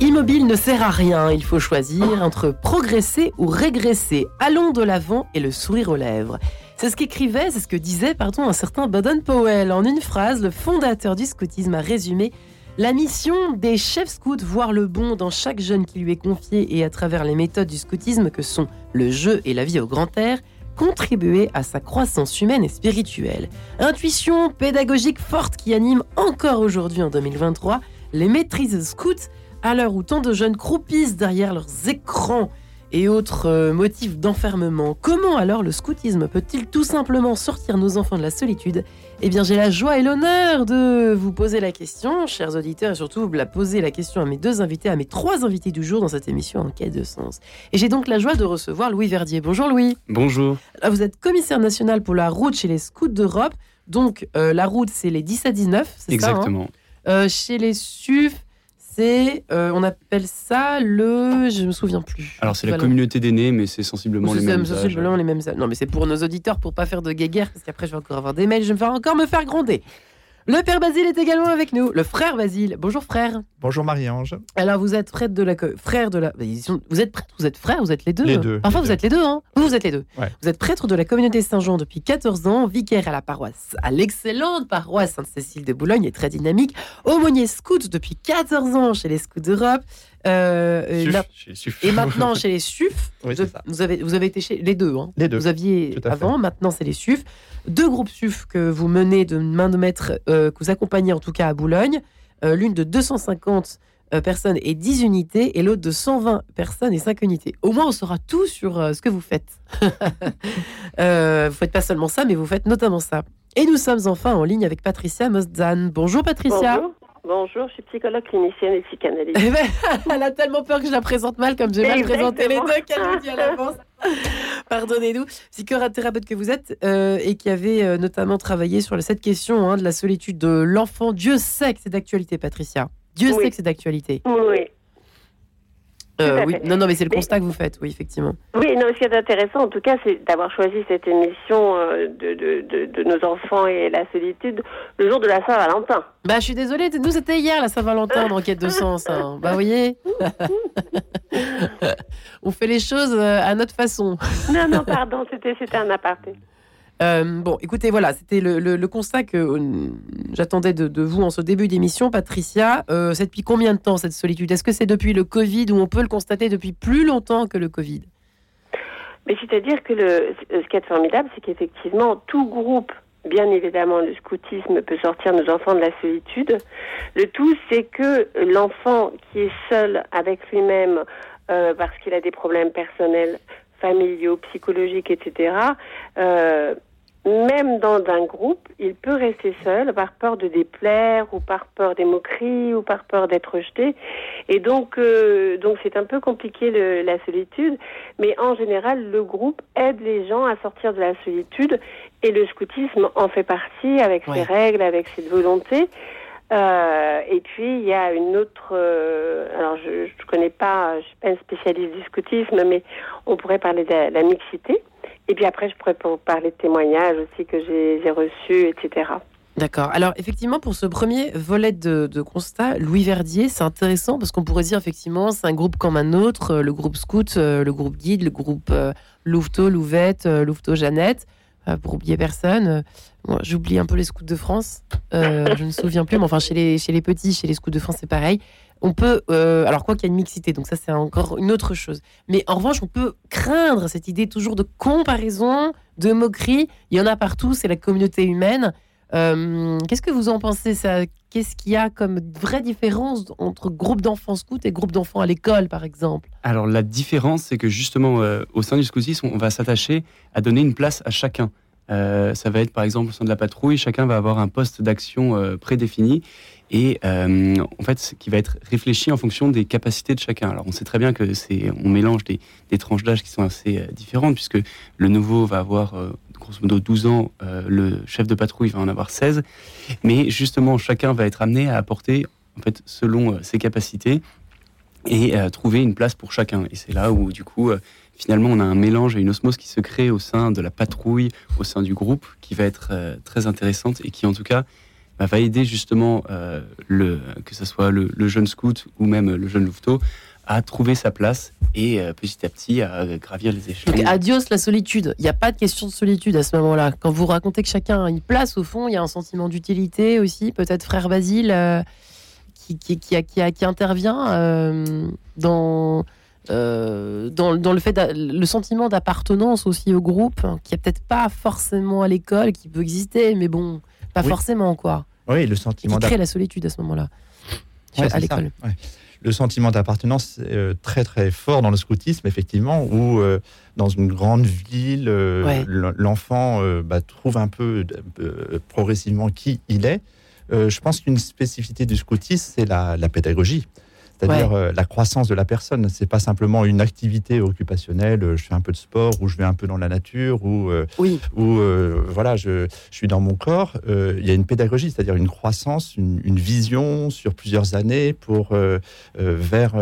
Immobile ne sert à rien. Il faut choisir entre progresser ou régresser. Allons de l'avant et le sourire aux lèvres. C'est ce qu'écrivait, c'est ce que disait, pardon, un certain Baden Powell. En une phrase, le fondateur du scoutisme a résumé la mission des chefs scouts, voir le bon dans chaque jeune qui lui est confié et à travers les méthodes du scoutisme que sont le jeu et la vie au grand air, contribuer à sa croissance humaine et spirituelle. Intuition pédagogique forte qui anime encore aujourd'hui en 2023 les maîtrises scouts à l'heure où tant de jeunes croupissent derrière leurs écrans et autres euh, motifs d'enfermement. Comment alors le scoutisme peut-il tout simplement sortir nos enfants de la solitude? Eh bien, j'ai la joie et l'honneur de vous poser la question, chers auditeurs, et surtout la poser la question à mes deux invités, à mes trois invités du jour dans cette émission en quête de sens. Et j'ai donc la joie de recevoir Louis Verdier. Bonjour Louis. Bonjour. vous êtes commissaire national pour la route chez les scouts d'Europe. Donc, euh, la route, c'est les 10 à 19, c'est ça hein? Exactement. Euh, chez les SUF, euh, on appelle ça le, je me souviens plus. Alors c'est la communauté d'aînés, mais c'est sensiblement les mêmes. Sensiblement les mêmes. Non, mais c'est pour nos auditeurs, pour pas faire de guéguerre, parce qu'après je vais encore avoir des mails, je vais encore me faire gronder. Le père Basile est également avec nous, le frère Basile. Bonjour frère. Bonjour Marie-Ange. Alors vous êtes frère de la frère de la vous êtes prêtre, vous êtes frère, vous êtes les deux. Les deux. Parfois vous êtes les deux hein. Vous vous êtes les deux. Vous êtes prêtre de la communauté Saint-Jean depuis 14 ans, vicaire à la paroisse à l'excellente paroisse Sainte-Cécile de Boulogne et très dynamique, aumônier scout depuis 14 ans chez les Scouts d'Europe. Euh, et maintenant chez les SUF, vous, avez, vous avez été chez les deux. Hein. Les deux. Vous aviez avant, maintenant c'est les SUF. Deux groupes SUF que vous menez de main de maître, euh, que vous accompagnez en tout cas à Boulogne. Euh, l'une de 250 personnes et 10 unités, et l'autre de 120 personnes et 5 unités. Au moins, on saura tout sur ce que vous faites. vous faites pas seulement ça, mais vous faites notamment ça. Et nous sommes enfin en ligne avec Patricia Mosdan. Bonjour Patricia. Bonjour, je suis psychologue clinicienne et psychanalyste. Eh ben, elle a tellement peur que je la présente mal, comme j'ai mal présenté les deux qu'elle nous dit à l'avance. Pardonnez-nous. Psychothérapeute que vous êtes euh, et qui avait euh, notamment travaillé sur cette question hein, de la solitude de l'enfant. Dieu sait que c'est d'actualité, Patricia. Dieu sait que c'est d'actualité. Oui. Euh, oui, non, non, mais c'est le constat que vous faites, oui, effectivement. Oui, non, ce qui est intéressant, en tout cas, c'est d'avoir choisi cette émission euh, de, de, de, nos enfants et la solitude le jour de la Saint-Valentin. Bah, je suis désolée, nous, c'était hier la Saint-Valentin dans Quête de Sens. Hein. Bah, vous voyez On fait les choses euh, à notre façon. non, non, pardon, c'était un aparté. Euh, bon, écoutez, voilà, c'était le, constat que euh, j'attendais de, vous en ce début d'émission, Patricia. Euh, c'est depuis combien de temps cette solitude? Est-ce que c'est depuis le Covid ou on peut le constater depuis plus longtemps que le Covid? C'est-à-dire que le, ce qui est formidable, c'est qu'effectivement, tout groupe Bien évidemment, le scoutisme peut sortir nos enfants de la solitude. Le tout, c'est que l'enfant qui est seul avec lui-même parce qu'il a des problèmes personnels, familiaux, psychologiques, etc., euh, même dans un groupe, il peut rester seul par peur de déplaire ou par peur des moqueries ou par peur d'être rejeté. Et donc, euh, donc c'est un peu compliqué la solitude. Mais en général, le groupe aide les gens à sortir de la solitude et le scoutisme en fait partie avec ses règles, avec ses volontés. Euh, et puis il y a une autre. Euh, alors je ne connais pas, je suis pas un spécialiste du scoutisme, mais on pourrait parler de la mixité. Et puis après, je pourrais parler de témoignages aussi que j'ai reçus, etc. D'accord. Alors effectivement, pour ce premier volet de, constat, Louis Verdier, c'est intéressant parce qu'on pourrait dire effectivement, c'est un groupe comme un autre, euh, le groupe Scout, euh, le groupe Guide, le groupe euh, Louveteau, Louvette, Louveteau, Jeannette. pour oublier personne, j'oublie un peu les Scouts de France. je ne me souviens plus, mais enfin chez les, petits, chez les Scouts de France, c'est pareil on peut, euh, alors quoi qu'il y a une mixité, donc ça c'est encore une autre chose. Mais en revanche, on peut craindre cette idée toujours de comparaison, de moquerie. Il y en a partout, c'est la communauté humaine. Euh, qu'est-ce que vous en pensez Qu'est-ce qu'il y a comme vraie différence entre groupe d'enfants scouts et groupe d'enfants à l'école, par exemple? Alors la différence, c'est que justement, euh, au sein du scoutisme, on va s'attacher à donner une place à chacun. Ça va être par exemple au sein de la patrouille, chacun va avoir un poste d'action prédéfini et euh, en fait qui va être réfléchi en fonction des capacités de chacun. Alors on sait très bien que c'est on mélange des, des tranches d'âge qui sont assez euh, différentes puisque le nouveau va avoir euh, grosso modo 12 ans, le chef de patrouille va en avoir 16, mais justement chacun va être amené à apporter en fait selon ses capacités et trouver une place pour chacun. Et c'est là où du coup finalement on a un mélange et une osmose qui se crée au sein de la patrouille, au sein du groupe, qui va être très intéressante et qui en tout cas bah, va aider justement le, que ce soit le, jeune scout ou même le jeune louveteau à trouver sa place et petit à petit à gravir les échelons. Adios la solitude. Il n'y a pas de question de solitude à ce moment-là. Quand vous racontez que chacun a une place, au fond, il y a un sentiment d'utilité aussi. Peut-être frère Basile qui, intervient dans euh, dans, le fait le sentiment d'appartenance aussi au groupe hein, qui est peut-être pas forcément à l'école qui peut exister mais bon pas forcément quoi. Oui le sentiment qui crée la solitude à ce moment-là à l'école. le sentiment d'appartenance est euh, très très fort dans le scoutisme effectivement où euh, dans une grande ville l'enfant bah, trouve un peu progressivement qui il est. Je pense qu'une spécificité du scoutisme c'est la, la pédagogie c'est-à-dire euh, la croissance de la personne. C'est pas simplement une activité occupationnelle. Euh, je fais un peu de sport ou je vais un peu dans la nature ou euh, oui. ou voilà, je, je, suis dans mon corps. Il y a une pédagogie, c'est-à-dire une croissance, une, vision sur plusieurs années pour vers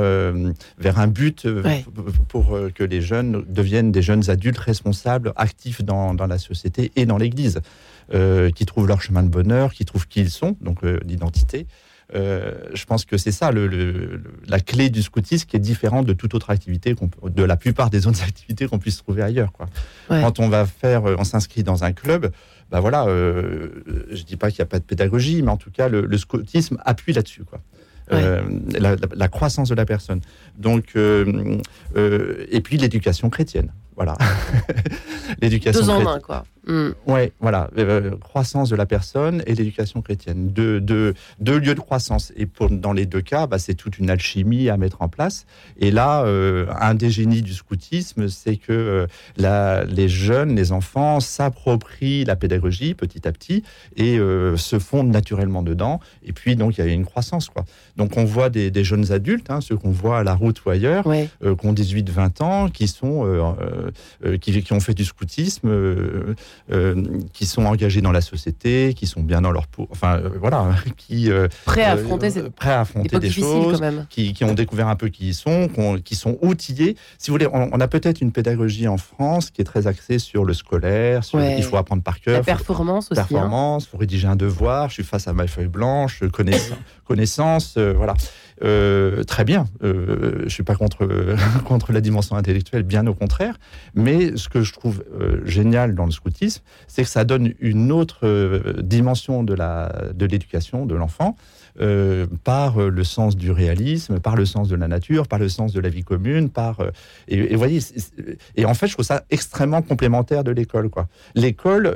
vers un but pour que les jeunes deviennent des jeunes adultes responsables, actifs dans, dans la société et dans l'Église, qui trouvent leur chemin de bonheur, qui trouvent qui ils sont, donc l'identité. Euh, je pense que c'est ça le, la clé du scoutisme qui est différente de toute autre activité, de la plupart des autres activités qu'on puisse trouver ailleurs. Quoi. Quand on va faire, euh, on s'inscrit dans un club, bah voilà, euh, je dis pas qu'il n'y a pas de pédagogie, mais en tout cas, le, scoutisme appuie là-dessus. Quoi. la, croissance de la personne. Donc, et puis l'éducation chrétienne. Voilà. l'éducation Deux en main, quoi. Mm. Ouais, voilà. Euh, croissance de la personne et l'éducation chrétienne. Deux, deux, deux, lieux de croissance. Et pour, dans les deux cas, bah, c'est toute une alchimie à mettre en place. Et là, euh, un des génies du scoutisme, c'est que euh, la, les jeunes, les enfants s'approprient la pédagogie petit à petit et se fondent naturellement dedans. Et puis, donc, il y a une croissance, quoi. Donc, on voit des, des jeunes adultes, hein, ceux qu'on voit à la route ou ailleurs, qui ont 18-20 ans, qui sont, qui, qui, ont fait du scoutisme euh, qui sont engagés dans la société, qui sont bien dans leur peau, enfin euh, voilà, qui euh, prêts à affronter, prêts à affronter des choses, Qui, qui, ont découvert un peu qui ils sont, qui sont outillés. Si vous voulez, on, a peut-être une pédagogie en France qui est très axée sur le scolaire, sur il faut apprendre par cœur, la performance aussi. Hein. Performance, faut rédiger un devoir. Je suis face à ma feuille blanche, connaissance, connaissance, voilà. Euh, très bien. Euh, je suis pas contre contre la dimension intellectuelle, bien au contraire. Mais ce que je trouve euh, génial dans le scoutisme, c'est que ça donne une autre euh, dimension de la de l'éducation de l'enfant. par le sens du réalisme, par le sens de la nature, par le sens de la vie commune, par et, et voyez et en fait je trouve ça extrêmement complémentaire de l'école quoi. L'école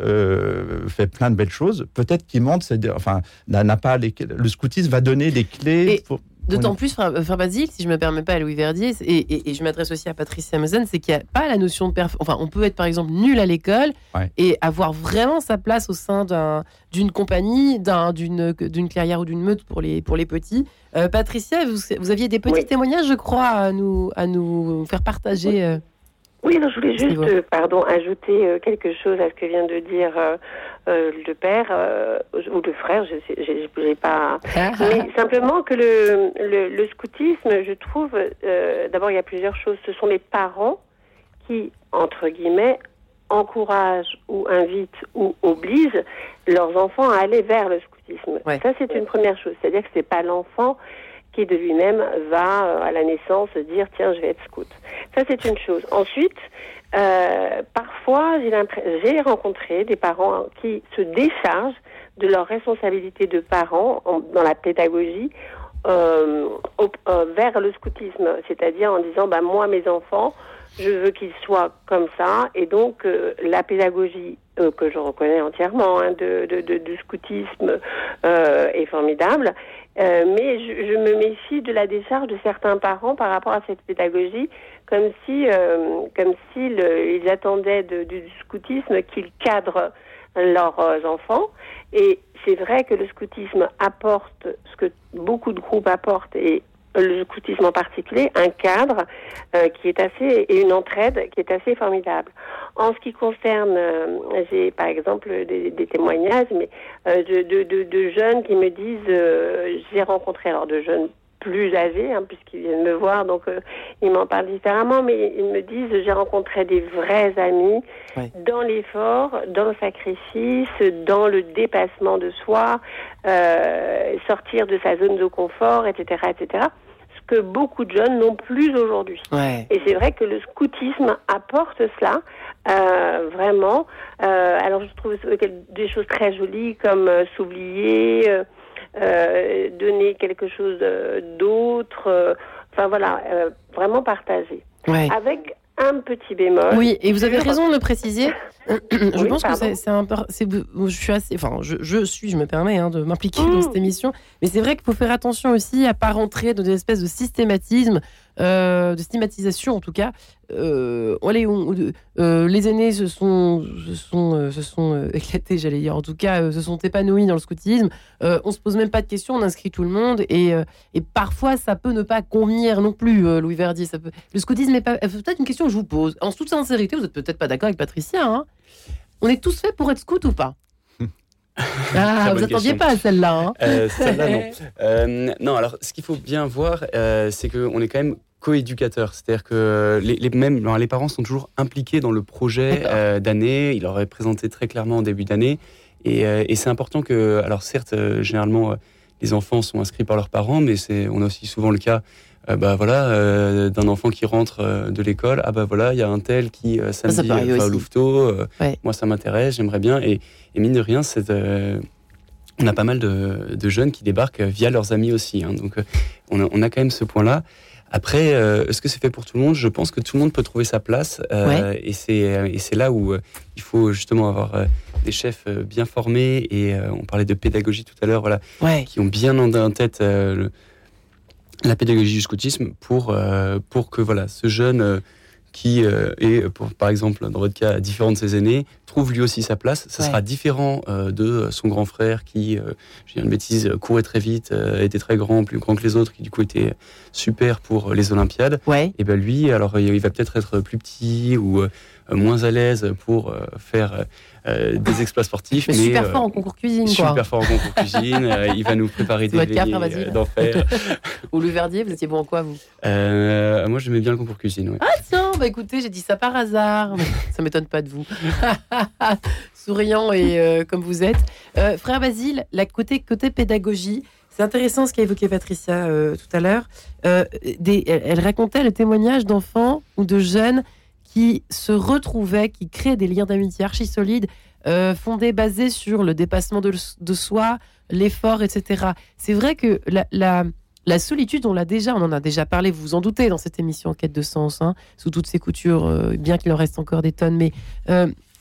fait plein de belles choses, peut-être qu'il manque, enfin n'a pas les, le scoutisme va donner les clés. pour, D'autant plus, frère, Basile, si je me permets pas à Louis Verdier, et, je m'adresse aussi à Patricia Mezen, c'est qu'il n'y a pas la notion de perf. Enfin, on peut être par exemple nul à l'école et avoir vraiment sa place au sein d'une compagnie, d'une clairière ou d'une meute pour les, pour les petits. Euh, Patricia, vous, aviez des petits témoignages, je crois, à nous, à nous faire partager. Euh, oui, je voulais juste, euh, pardon, ajouter euh, quelque chose à ce que vient de dire euh, le père ou le frère, je sais, pas. Mais simplement que le, le, scoutisme, je trouve, d'abord il y a plusieurs choses. Ce sont les parents qui, entre guillemets, encouragent ou invitent ou obligent leurs enfants à aller vers le scoutisme. Ça, c'est une première chose. C'est-à-dire que c'est pas l'enfant qui de lui-même va euh, à la naissance dire tiens je vais être scout. Ça c'est une chose. Ensuite, euh, parfois j'ai rencontré des parents qui se déchargent de leur responsabilité de parents dans la pédagogie euh, vers le scoutisme, c'est-à-dire en disant bah moi mes enfants je veux qu'ils soient comme ça et donc la pédagogie que je reconnais entièrement hein, de, de, de, du scoutisme est formidable euh, mais je, je, me méfie de la décharge de certains parents par rapport à cette pédagogie, comme si, euh, comme s'ils ils attendaient de, du scoutisme qu'ils cadrent leurs euh, enfants. Et c'est vrai que le scoutisme apporte ce que beaucoup de groupes apportent et le scoutisme en particulier, un cadre euh, qui est assez et une entraide qui est assez formidable. En ce qui concerne, euh, j'ai par exemple des, témoignages, mais euh, de, de, de, jeunes qui me disent, j'ai rencontré alors de jeunes plus âgés, hein, puisqu'ils viennent me voir, donc euh, ils m'en parlent différemment, mais ils me disent j'ai rencontré des vrais amis dans l'effort, dans le sacrifice, dans le dépassement de soi, euh, sortir de sa zone de confort, etc., etc. Ce que beaucoup de jeunes n'ont plus aujourd'hui. Et c'est vrai que le scoutisme apporte cela, euh, vraiment. Euh, alors je trouve des choses très jolies comme euh, s'oublier. Euh, euh, donner quelque chose d'autre. Euh, enfin voilà, euh, vraiment partager. Avec un petit bémol. Oui, et vous avez raison de le préciser. je pense que c'est un je suis assez, enfin, je, je, suis, je me permets hein, de m'impliquer dans cette mmh. émission, mais c'est vrai qu'il faut faire attention aussi à pas rentrer dans des espèces de systématisme euh, de stigmatisation en tout cas. Euh, euh, les aînés se sont, se sont, se sont éclatés, j'allais dire, en tout cas, se sont épanouis dans le scoutisme. on se pose même pas de questions, on inscrit tout le monde et, et parfois ça peut ne pas convenir non plus, Louis Verdi. Ça peut... Le scoutisme est pas. Peut-être une question que je vous pose. En toute sincérité, vous êtes peut-être pas d'accord avec Patricia. Hein on est tous faits pour être scout ou pas? Ah, vous n'attendiez pas à celle-là. Hein celle-là, non. non, alors ce qu'il faut bien voir, c'est qu'on est quand même co-éducateur, c'est-à-dire que les, les, même, les parents sont toujours impliqués dans le projet euh, d'année, ils l'auraient présenté très clairement en début d'année, et, euh, et c'est important que, alors certes, euh, généralement, les enfants sont inscrits par leurs parents, mais c'est, on a aussi souvent le cas, bah voilà, d'un enfant qui rentre de l'école, ah bah voilà, il y a un tel qui samedi va au louveteau, moi ça m'intéresse, j'aimerais bien, et, et, mine de rien, c'est on a pas mal de, de, jeunes qui débarquent via leurs amis aussi, hein, donc on a, on a quand même ce point-là. Après, euh, est-ce que c'est fait pour tout le monde? Je pense que tout le monde peut trouver sa place. Euh, et c'est là où euh, il faut justement avoir des chefs bien formés. Et on parlait de pédagogie tout à l'heure, voilà, qui ont bien en, tête la pédagogie du scoutisme pour, pour que voilà, ce jeune qui est, pour, par exemple, dans votre cas, différent de ses aînés, trouve lui aussi sa place. Ça sera différent euh, de son grand frère qui, euh, je dis une bêtise, courait très vite, euh, était très grand, plus grand que les autres, qui du coup était super pour les Olympiades. Et ben lui, alors il va peut-être être plus petit ou moins à l'aise pour faire des exploits sportifs. Mais, super fort en concours cuisine. Super fort en concours cuisine. il va nous préparer des veillées d'enfer. Ou le Verdier, vous étiez bon en quoi vous? Moi j'aimais bien le concours cuisine. Ah tiens, bah écoutez, j'ai dit ça par hasard. ça m'étonne pas de vous. souriant et euh, comme vous êtes. Euh, frère Basile, la côté, côté pédagogie, c'est intéressant ce qu'a évoqué Patricia euh, tout à l'heure. elle, racontait le témoignage d'enfants ou de jeunes qui se retrouvaient, qui créaient des liens d'amitié archi solides, fondés, basés sur le dépassement de, soi, l'effort, etc. C'est vrai que la, solitude, on l'a déjà, on en a déjà parlé, vous vous en doutez, dans cette émission quête de sens, hein, sous toutes ses coutures, bien qu'il en reste encore des tonnes, mais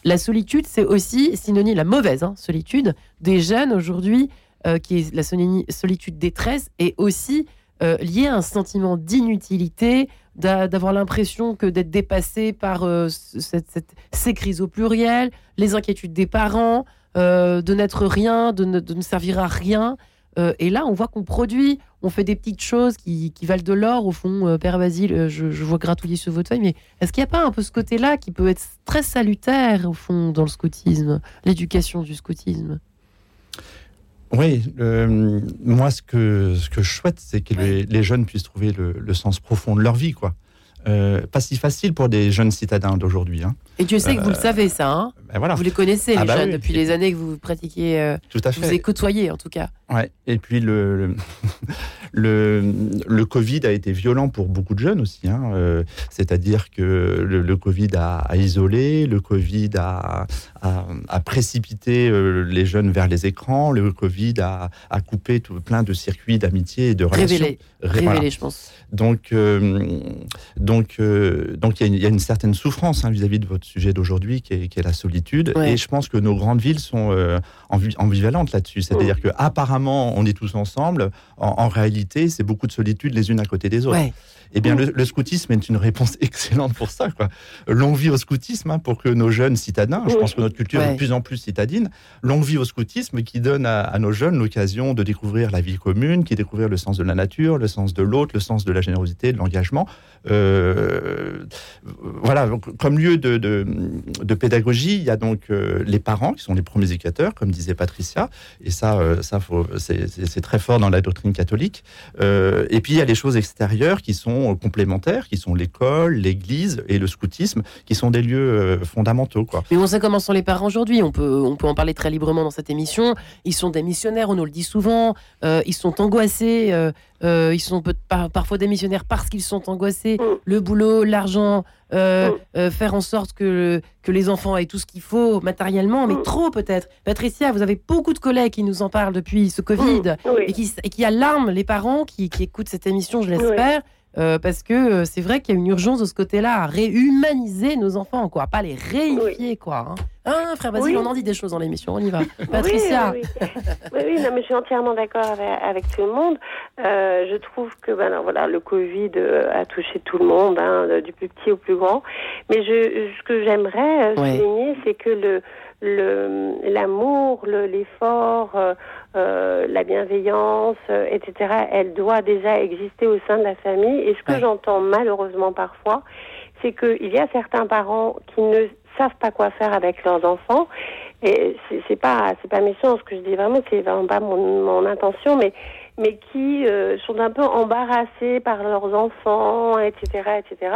la solitude, c'est aussi synonyme, la mauvaise hein, solitude des jeunes aujourd'hui, euh, qui est la solitude détresse, est aussi euh, liée à un sentiment d'inutilité, d'avoir l'impression que d'être dépassé par euh, ces crises au pluriel, les inquiétudes des parents, de n'être rien, de ne, servir à rien. Euh, et là, on voit qu'on produit, on fait des petites choses qui, valent de l'or. Au fond, euh, Père Basile, euh, je, vois gratouiller sur votre feuille, mais est-ce qu'il n'y a pas un peu ce côté-là qui peut être très salutaire, au fond, dans le scoutisme, l'éducation du scoutisme? Oui, moi ce que, ce que je souhaite, c'est que les, jeunes puissent trouver le, le, sens profond de leur vie, quoi. Euh, pas si facile pour des jeunes citadins d'aujourd'hui. Hein. Et Dieu sait que vous le euh, savez, ça. Hein ben voilà. Vous les connaissez, ah les bah jeunes, depuis les années que vous pratiquez. Euh, Tout à fait. Vous avez côtoyé, en tout cas. Ouais. Et puis, le, le, le, Covid a été violent pour beaucoup de jeunes aussi. Hein. C'est-à-dire que le, Covid a, isolé, le Covid a, a, précipité les jeunes vers les écrans, le Covid a, a coupé tout, plein de circuits d'amitié et de relations. Révélé, révélé je pense. Donc, donc, euh, donc il y, a une certaine souffrance hein, vis-à-vis de votre sujet d'aujourd'hui, qui, est, la solitude. Et je pense que nos grandes villes sont euh, ambivalentes là-dessus. C'est-à-dire que apparemment, on est tous ensemble. En, réalité, c'est beaucoup de solitude les unes à côté des autres. Eh bien, le, scoutisme est une réponse excellente pour ça. Quoi. Longue vie au scoutisme, hein, pour que nos jeunes citadins, je pense que notre culture est de plus en plus citadine, longue vie au scoutisme qui donne à, nos jeunes l'occasion de découvrir la vie commune, qui découvrir le sens de la nature, le sens de l'autre, le sens de la générosité, de l'engagement. Euh, voilà, comme lieu de, de, pédagogie, il y a donc les parents qui sont les premiers éducateurs, comme disait Patricia, et ça, ça c'est très fort dans la doctrine catholique. et puis il y a les choses extérieures qui sont complémentaires, qui sont l'école, l'église et le scoutisme, qui sont des lieux fondamentaux. Quoi. Mais on sait comment sont les parents aujourd'hui. On peut, on peut en parler très librement dans cette émission. Ils sont des missionnaires, on nous le dit souvent. ils sont angoissés. Euh, ils sont parfois démissionnaires parce qu'ils sont angoissés. Le boulot, l'argent, euh, euh, faire en sorte que, que les enfants aient tout ce qu'il faut matériellement, mais trop peut-être. Patricia, vous avez beaucoup de collègues qui nous en parlent depuis ce Covid et, qui, et qui alarment les parents qui, qui écoutent cette émission, je l'espère. Euh, parce que euh, c'est vrai qu'il y a une urgence de ce côté-là à réhumaniser nos enfants, quoi, pas les réifier, quoi. Hein. Hein, frère Basile, on en dit des choses dans l'émission, on y va. Patricia. Oui, oui. non, mais je suis entièrement d'accord avec, tout le monde. Euh, je trouve que ben, voilà, le Covid a touché tout le monde, hein, du plus petit au plus grand. Mais je, ce que j'aimerais souligner, c'est que le l'amour, l'effort, euh, la bienveillance, euh, etc., elle doit déjà exister au sein de la famille. Et ce que j'entends malheureusement parfois, c'est qu'il y a certains parents qui ne savent pas quoi faire avec leurs enfants. Et c'est pas c'est pas méchant ce que je dis vraiment, c'est vraiment pas mon, mon intention, mais mais qui euh, sont un peu embarrassés par leurs enfants, etc., etc.,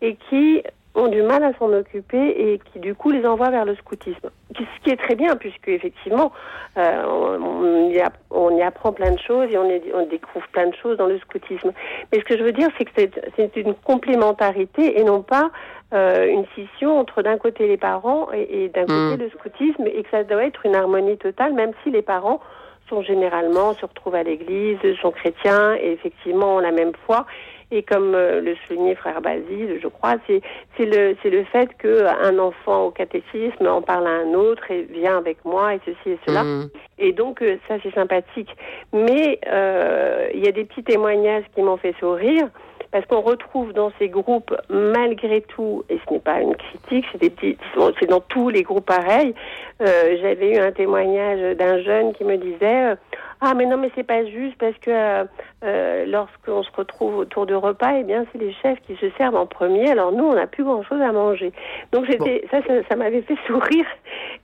et qui ont du mal à s'en occuper et qui du coup les envoient vers le scoutisme. Ce qui est très bien puisque effectivement euh, on, y on, y apprend plein de choses et on, on, découvre plein de choses dans le scoutisme. Mais ce que je veux dire c'est que c'est une complémentarité et non pas euh, une scission entre d'un côté les parents et, d'un côté mmh. le scoutisme et que ça doit être une harmonie totale même si les parents sont généralement se retrouvent à l'église, sont chrétiens et effectivement ont la même foi et comme euh, le soulignait frère Basile, je crois, c'est c'est le c'est le fait que un enfant au catéchisme en parle à un autre et vient avec moi et ceci et cela. Mmh. Et donc euh, ça c'est sympathique. Mais euh, il y a des petits témoignages qui m'ont fait sourire parce qu'on retrouve dans ces groupes, malgré tout, et ce n'est pas une critique, c'est des petits, c'est dans tous les groupes pareils. Euh, J'avais eu un témoignage d'un jeune qui me disait ah mais non mais c'est pas juste parce que euh, euh, lorsqu'on se retrouve autour de repas, eh bien c'est les chefs qui se servent en premier. Alors nous on n'a plus grand chose à manger. Donc j'étais ça ça, m'avait fait sourire.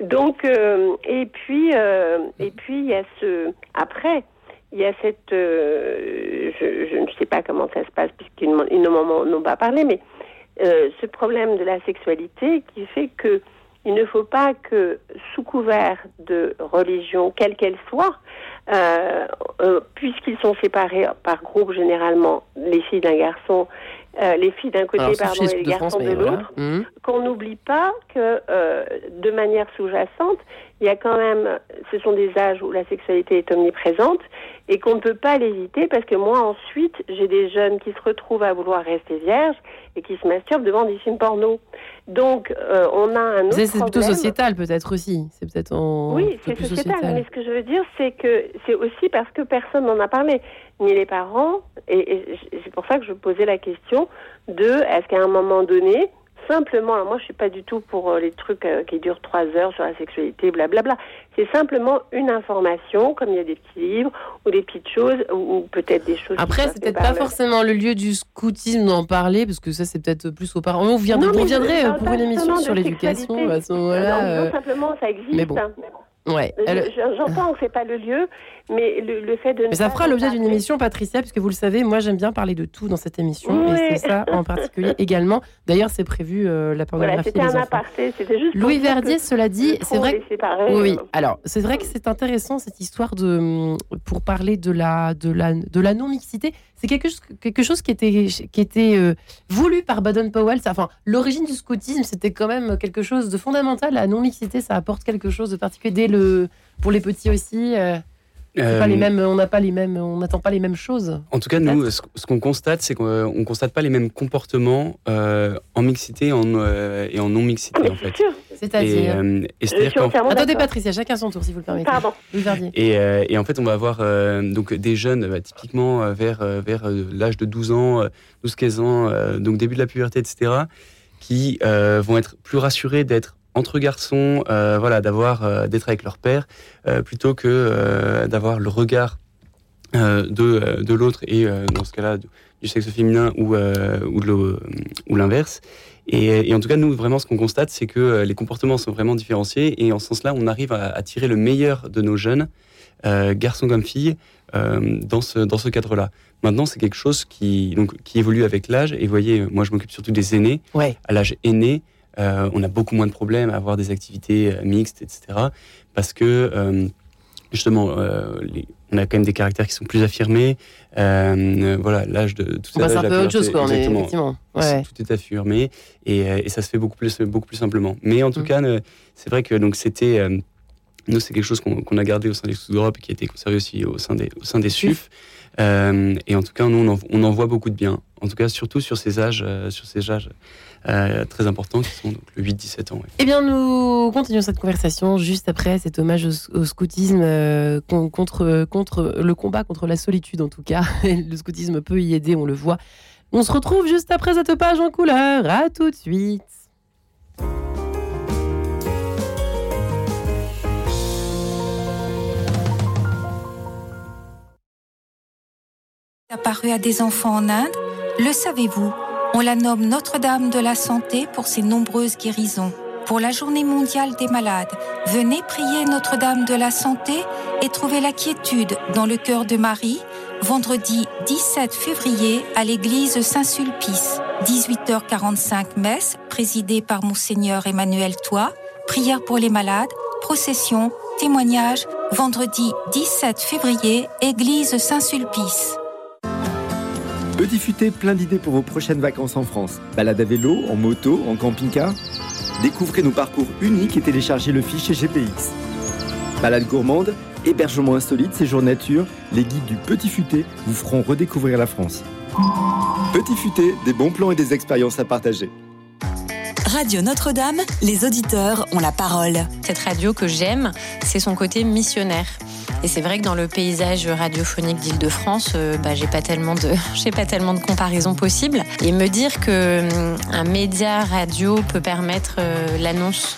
Donc euh, et puis euh, et puis il y a ce après il y a cette je, je, ne sais pas comment ça se passe puisqu'ils ne m'en ont pas parlé mais ce problème de la sexualité qui fait que il ne faut pas que, sous couvert de religion, quelle qu'elle soit, euh, euh, puisqu'ils sont séparés par groupe généralement, les filles d'un garçon, euh, les filles d'un côté pardon, et les garçons de l'autre, mmh. qu'on n'oublie pas que de manière sous-jacente, il y a quand même, ce sont des âges où la sexualité est omniprésente et qu'on ne peut pas l'éviter parce que moi ensuite j'ai des jeunes qui se retrouvent à vouloir rester vierges et qui se masturbent devant des films porno. Donc on a un autre C'est plutôt sociétal peut-être aussi. C'est peut-être en... Oui, c'est sociétal, Mais ce que je veux dire, c'est que c'est aussi parce que personne n'en a parlé, ni les parents. Et, c'est pour ça que je posais la question de est-ce qu'à un moment donné, simplement, alors moi je suis pas du tout pour euh, les trucs euh, qui durent trois heures sur la sexualité, blablabla. C'est simplement une information, comme il y a des petits livres ou des petites choses ou, peut-être des choses. Après, c'est peut-être pas forcément le lieu du scoutisme d'en parler parce que ça c'est peut-être plus aux parents. On, viendrait, pour une émission sur l'éducation à ce moment-là. Non, simplement ça existe. Mais bon. Ouais. J'entends, c'est pas le lieu, mais le, fait de. Mais ça fera l'objet d'une émission, Patricia, puisque vous le savez, moi j'aime bien parler de tout dans cette émission, et c'est ça en particulier également. D'ailleurs, c'est prévu euh, la pornographie voilà, c'était un aparté, c'était juste. Louis Verdier, cela dit, c'est vrai. Oui, alors c'est vrai que c'est intéressant cette histoire de hum, pour parler de la de la de la non mixité. C'est quelque chose quelque chose qui était qui était euh, voulu par Baden Powell. Enfin, l'origine du scoutisme, c'était quand même quelque chose de fondamental. La non mixité, ça apporte quelque chose de particulier dès le pour les petits aussi. Euh, pas les euh, mêmes, on n'a pas les mêmes, on n'attend pas les mêmes choses. En tout cas, nous, ce, qu'on constate, c'est qu'on ne constate pas les mêmes comportements euh, en mixité en, euh, et en non mixité, en fait. C'est-à-dire. Attendez, Patricia, chacun son tour, si vous le permettez. Pardon. Et, et, en fait, on va avoir donc des jeunes, bah, typiquement vers vers l'âge de 12 ans, 12-15 ans, donc début de la puberté, etc., qui vont être plus rassurés d'être entre garçons, euh, voilà, d'avoir, euh, d'être avec leur père, euh, plutôt que d'avoir le regard de, de l'autre et dans ce cas-là du sexe féminin ou, ou l'inverse. Et, en tout cas, nous, vraiment, ce qu'on constate, c'est que les comportements sont vraiment différenciés. Et en ce sens-là, on arrive à, tirer le meilleur de nos jeunes, garçons comme filles, dans ce, dans ce cadre-là. Maintenant, c'est quelque chose qui, donc, qui évolue avec l'âge. Et vous voyez, moi, je m'occupe surtout des aînés. Ouais. À l'âge aîné, euh, on a beaucoup moins de problèmes à avoir des activités euh, mixtes, etc. Parce que, euh, justement, on a quand même des caractères qui sont plus affirmés. voilà, l'âge de tout ça. C'est un peu autre chose, quoi. effectivement. Tout est affirmé et, ça se fait beaucoup plus, beaucoup plus simplement. Mais en tout mm. cas, c'est vrai que donc c'était. nous, c'est quelque chose qu'on a gardé au sein des sous d'Europe et qui a été conservé aussi au sein des, au sein des SUF. Euh, et en tout cas, nous, on en, voit beaucoup de bien. En tout cas, surtout sur ces âges, euh, sur ces âges euh, très importants qui sont donc le 8-17 ans. Eh bien, nous continuons cette conversation juste après cet hommage au, scoutisme contre, contre le combat contre la solitude, en tout cas. le scoutisme peut y aider, on le voit. On se retrouve juste après cette page en couleur. À tout de suite. Apparu à des enfants en Inde, le savez-vous? On la nomme Notre-Dame de la Santé pour ses nombreuses guérisons. Pour la journée mondiale des malades, venez prier Notre-Dame de la Santé et trouver la quiétude dans le cœur de Marie, vendredi 17 février à l'église Saint-Sulpice. 18h45 messe, présidée par Monseigneur Emmanuel Toit, prière pour les malades, procession, témoignage, vendredi 17 février, église Saint-Sulpice. Petit Futé, plein d'idées pour vos prochaines vacances en France. Balade à vélo, en moto, en camping-car? Découvrez nos parcours uniques et téléchargez le fichier GPX. Balade gourmande, hébergement insolite, séjour nature, les guides du Petit Futé vous feront redécouvrir la France. Petit Futé, des bons plans et des expériences à partager. Radio Notre-Dame, les auditeurs ont la parole. Cette radio que j'aime, c'est son côté missionnaire. Et c'est vrai que dans le paysage radiophonique d'Île-de-France, euh, bah, j'ai pas tellement de, j'ai pas tellement de comparaisons possibles. Et me dire que hum, un média radio peut permettre euh, l'annonce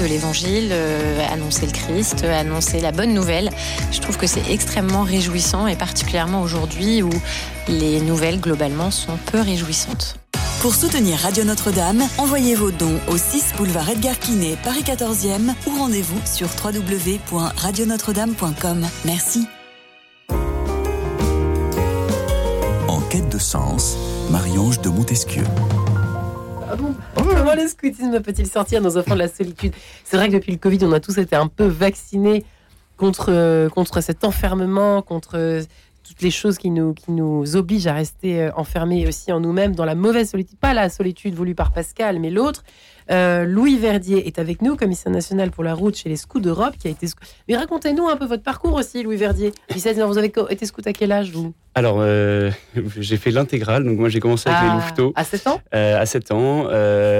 de l'évangile, euh, annoncer le Christ, annoncer la bonne nouvelle. Je trouve que c'est extrêmement réjouissant et particulièrement aujourd'hui où les nouvelles globalement sont peu réjouissantes. Pour soutenir Radio Notre-Dame, envoyez vos dons au 6 boulevard Edgar Quinet, Paris 14e ou rendez-vous sur www.radionotre-dame.com. Merci. En quête de sens, Marie-Ange de Montesquieu. Ah bon Comment le scoutisme peut-il sortir nos enfants de la solitude C'est vrai que depuis le Covid, on a tous été un peu vaccinés contre, contre cet enfermement, contre toutes les choses qui nous, qui nous obligent à rester euh, enfermés aussi en nous-mêmes dans la mauvaise solitude, pas la solitude voulue par Pascal, mais l'autre. Euh, Louis Verdier est avec nous, commissaire national pour la route chez les Scouts d'Europe, qui a été. Mais racontez-nous un peu votre parcours aussi, Louis Verdier. Vous avez été scout à quel âge, vous? Alors, euh, j'ai fait l'intégrale. Donc, moi, j'ai commencé avec les ah, louveteaux. À 7 ans? À 7 ans.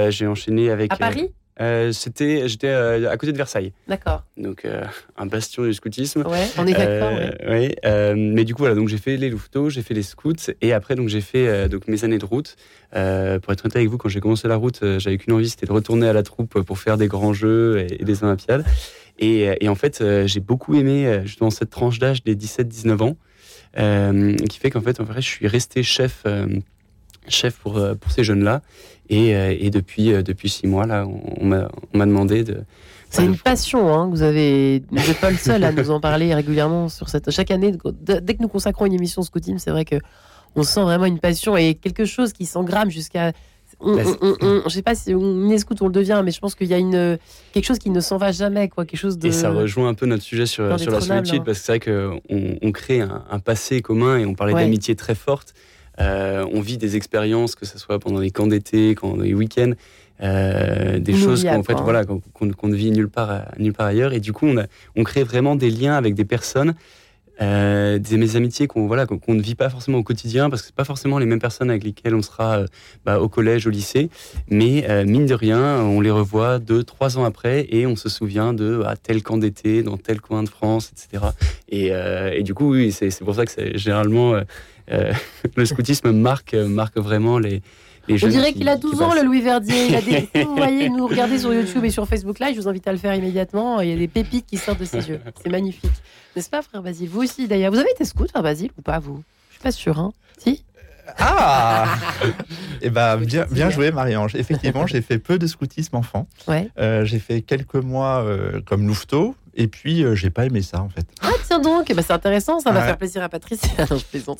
j'ai enchaîné avec. À Paris? Euh, c'était, j'étais euh, à côté de Versailles. D'accord. Donc euh, un bastion du scoutisme. Ouais, on est d'accord. mais du coup voilà, donc j'ai fait les louveteaux, j'ai fait les scouts et après donc j'ai fait donc mes années de route. pour être honnête avec vous, quand j'ai commencé la route, j'avais qu'une envie, c'était de retourner à la troupe pour faire des grands jeux et, des Olympiades. Et, et en fait, j'ai beaucoup aimé justement cette tranche d'âge des 17-19 ans, qui fait qu'en fait, en vrai, je suis resté chef chef pour, pour ces jeunes-là. Et, euh, et depuis, euh, depuis six mois, là, on, m'a demandé de. C'est une passion, hein, vous avez. Vous n'êtes pas le seul à nous en parler régulièrement sur cette. Chaque année, dès que nous consacrons une émission Scoutisme, c'est vrai que on sent vraiment une passion et quelque chose qui s'engramme jusqu'à. Bah, je ne sais pas si on est scout on le devient, mais je pense qu'il y a une quelque chose qui ne s'en va jamais, quoi, quelque chose de. Et ça rejoint un peu notre sujet sur, sur la solitude, hein. parce que c'est vrai qu'on on crée un, un, passé commun et on parlait d'amitié très forte. Euh, on vit des expériences, que ce soit pendant les camps d'été, pendant les week-ends, euh, des choses qu'on fait, voilà, qu'on ne vit nulle part, nulle part ailleurs. Et du coup, on, a, on crée vraiment des liens avec des personnes, euh, des amitiés qu'on voilà, qu'on ne vit pas forcément au quotidien, parce que c'est pas forcément les mêmes personnes avec lesquelles on sera bah, au collège, au lycée. Mais mine de rien, on les revoit deux, trois ans après, et on se souvient de ah, tel camp d'été, dans tel coin de France, etc. Et, et du coup, oui, c'est pour ça que généralement euh, le scoutisme marque, marque vraiment les, les On dirait qu'il a 12 ans, le Louis Verdier. Il a des... vous voyez, nous regardez sur YouTube et sur Facebook Live, je vous invite à le faire immédiatement. Il y a des pépites qui sortent de ses yeux. C'est magnifique. N'est-ce pas, frère Basile? Vous aussi, d'ailleurs. Vous avez été scout, frère Basile, ou pas, vous? Je suis pas sûr, hein Si? Ah Eh ben, bien, bien joué, Marie-Ange. Effectivement, j'ai fait peu de scoutisme enfant. Ouais. Euh, j'ai fait quelques mois euh, comme louveteau, et puis, euh, j'ai pas aimé ça, en fait. Ah, tiens donc, ben, c'est intéressant, ça va faire plaisir à Patricia. non, je plaisante.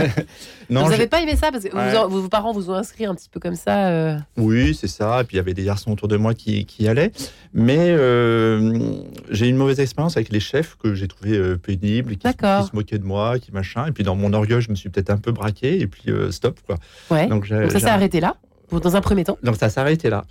non, vous n'avez pas aimé ça parce que vos parents vous ont inscrit un petit peu comme ça euh Oui, c'est ça. Et puis, il y avait des garçons autour de moi qui, qui allaient. Mais euh, j'ai eu une mauvaise expérience avec les chefs que j'ai trouvé pénibles, qui, qui, se moquaient de moi, qui machin. Et puis, dans mon orgueil, je me suis peut-être un peu braqué. Et puis, stop, quoi. Ouais. Donc, donc ça s'est arrêté là dans un premier temps Donc ça s'est arrêté là.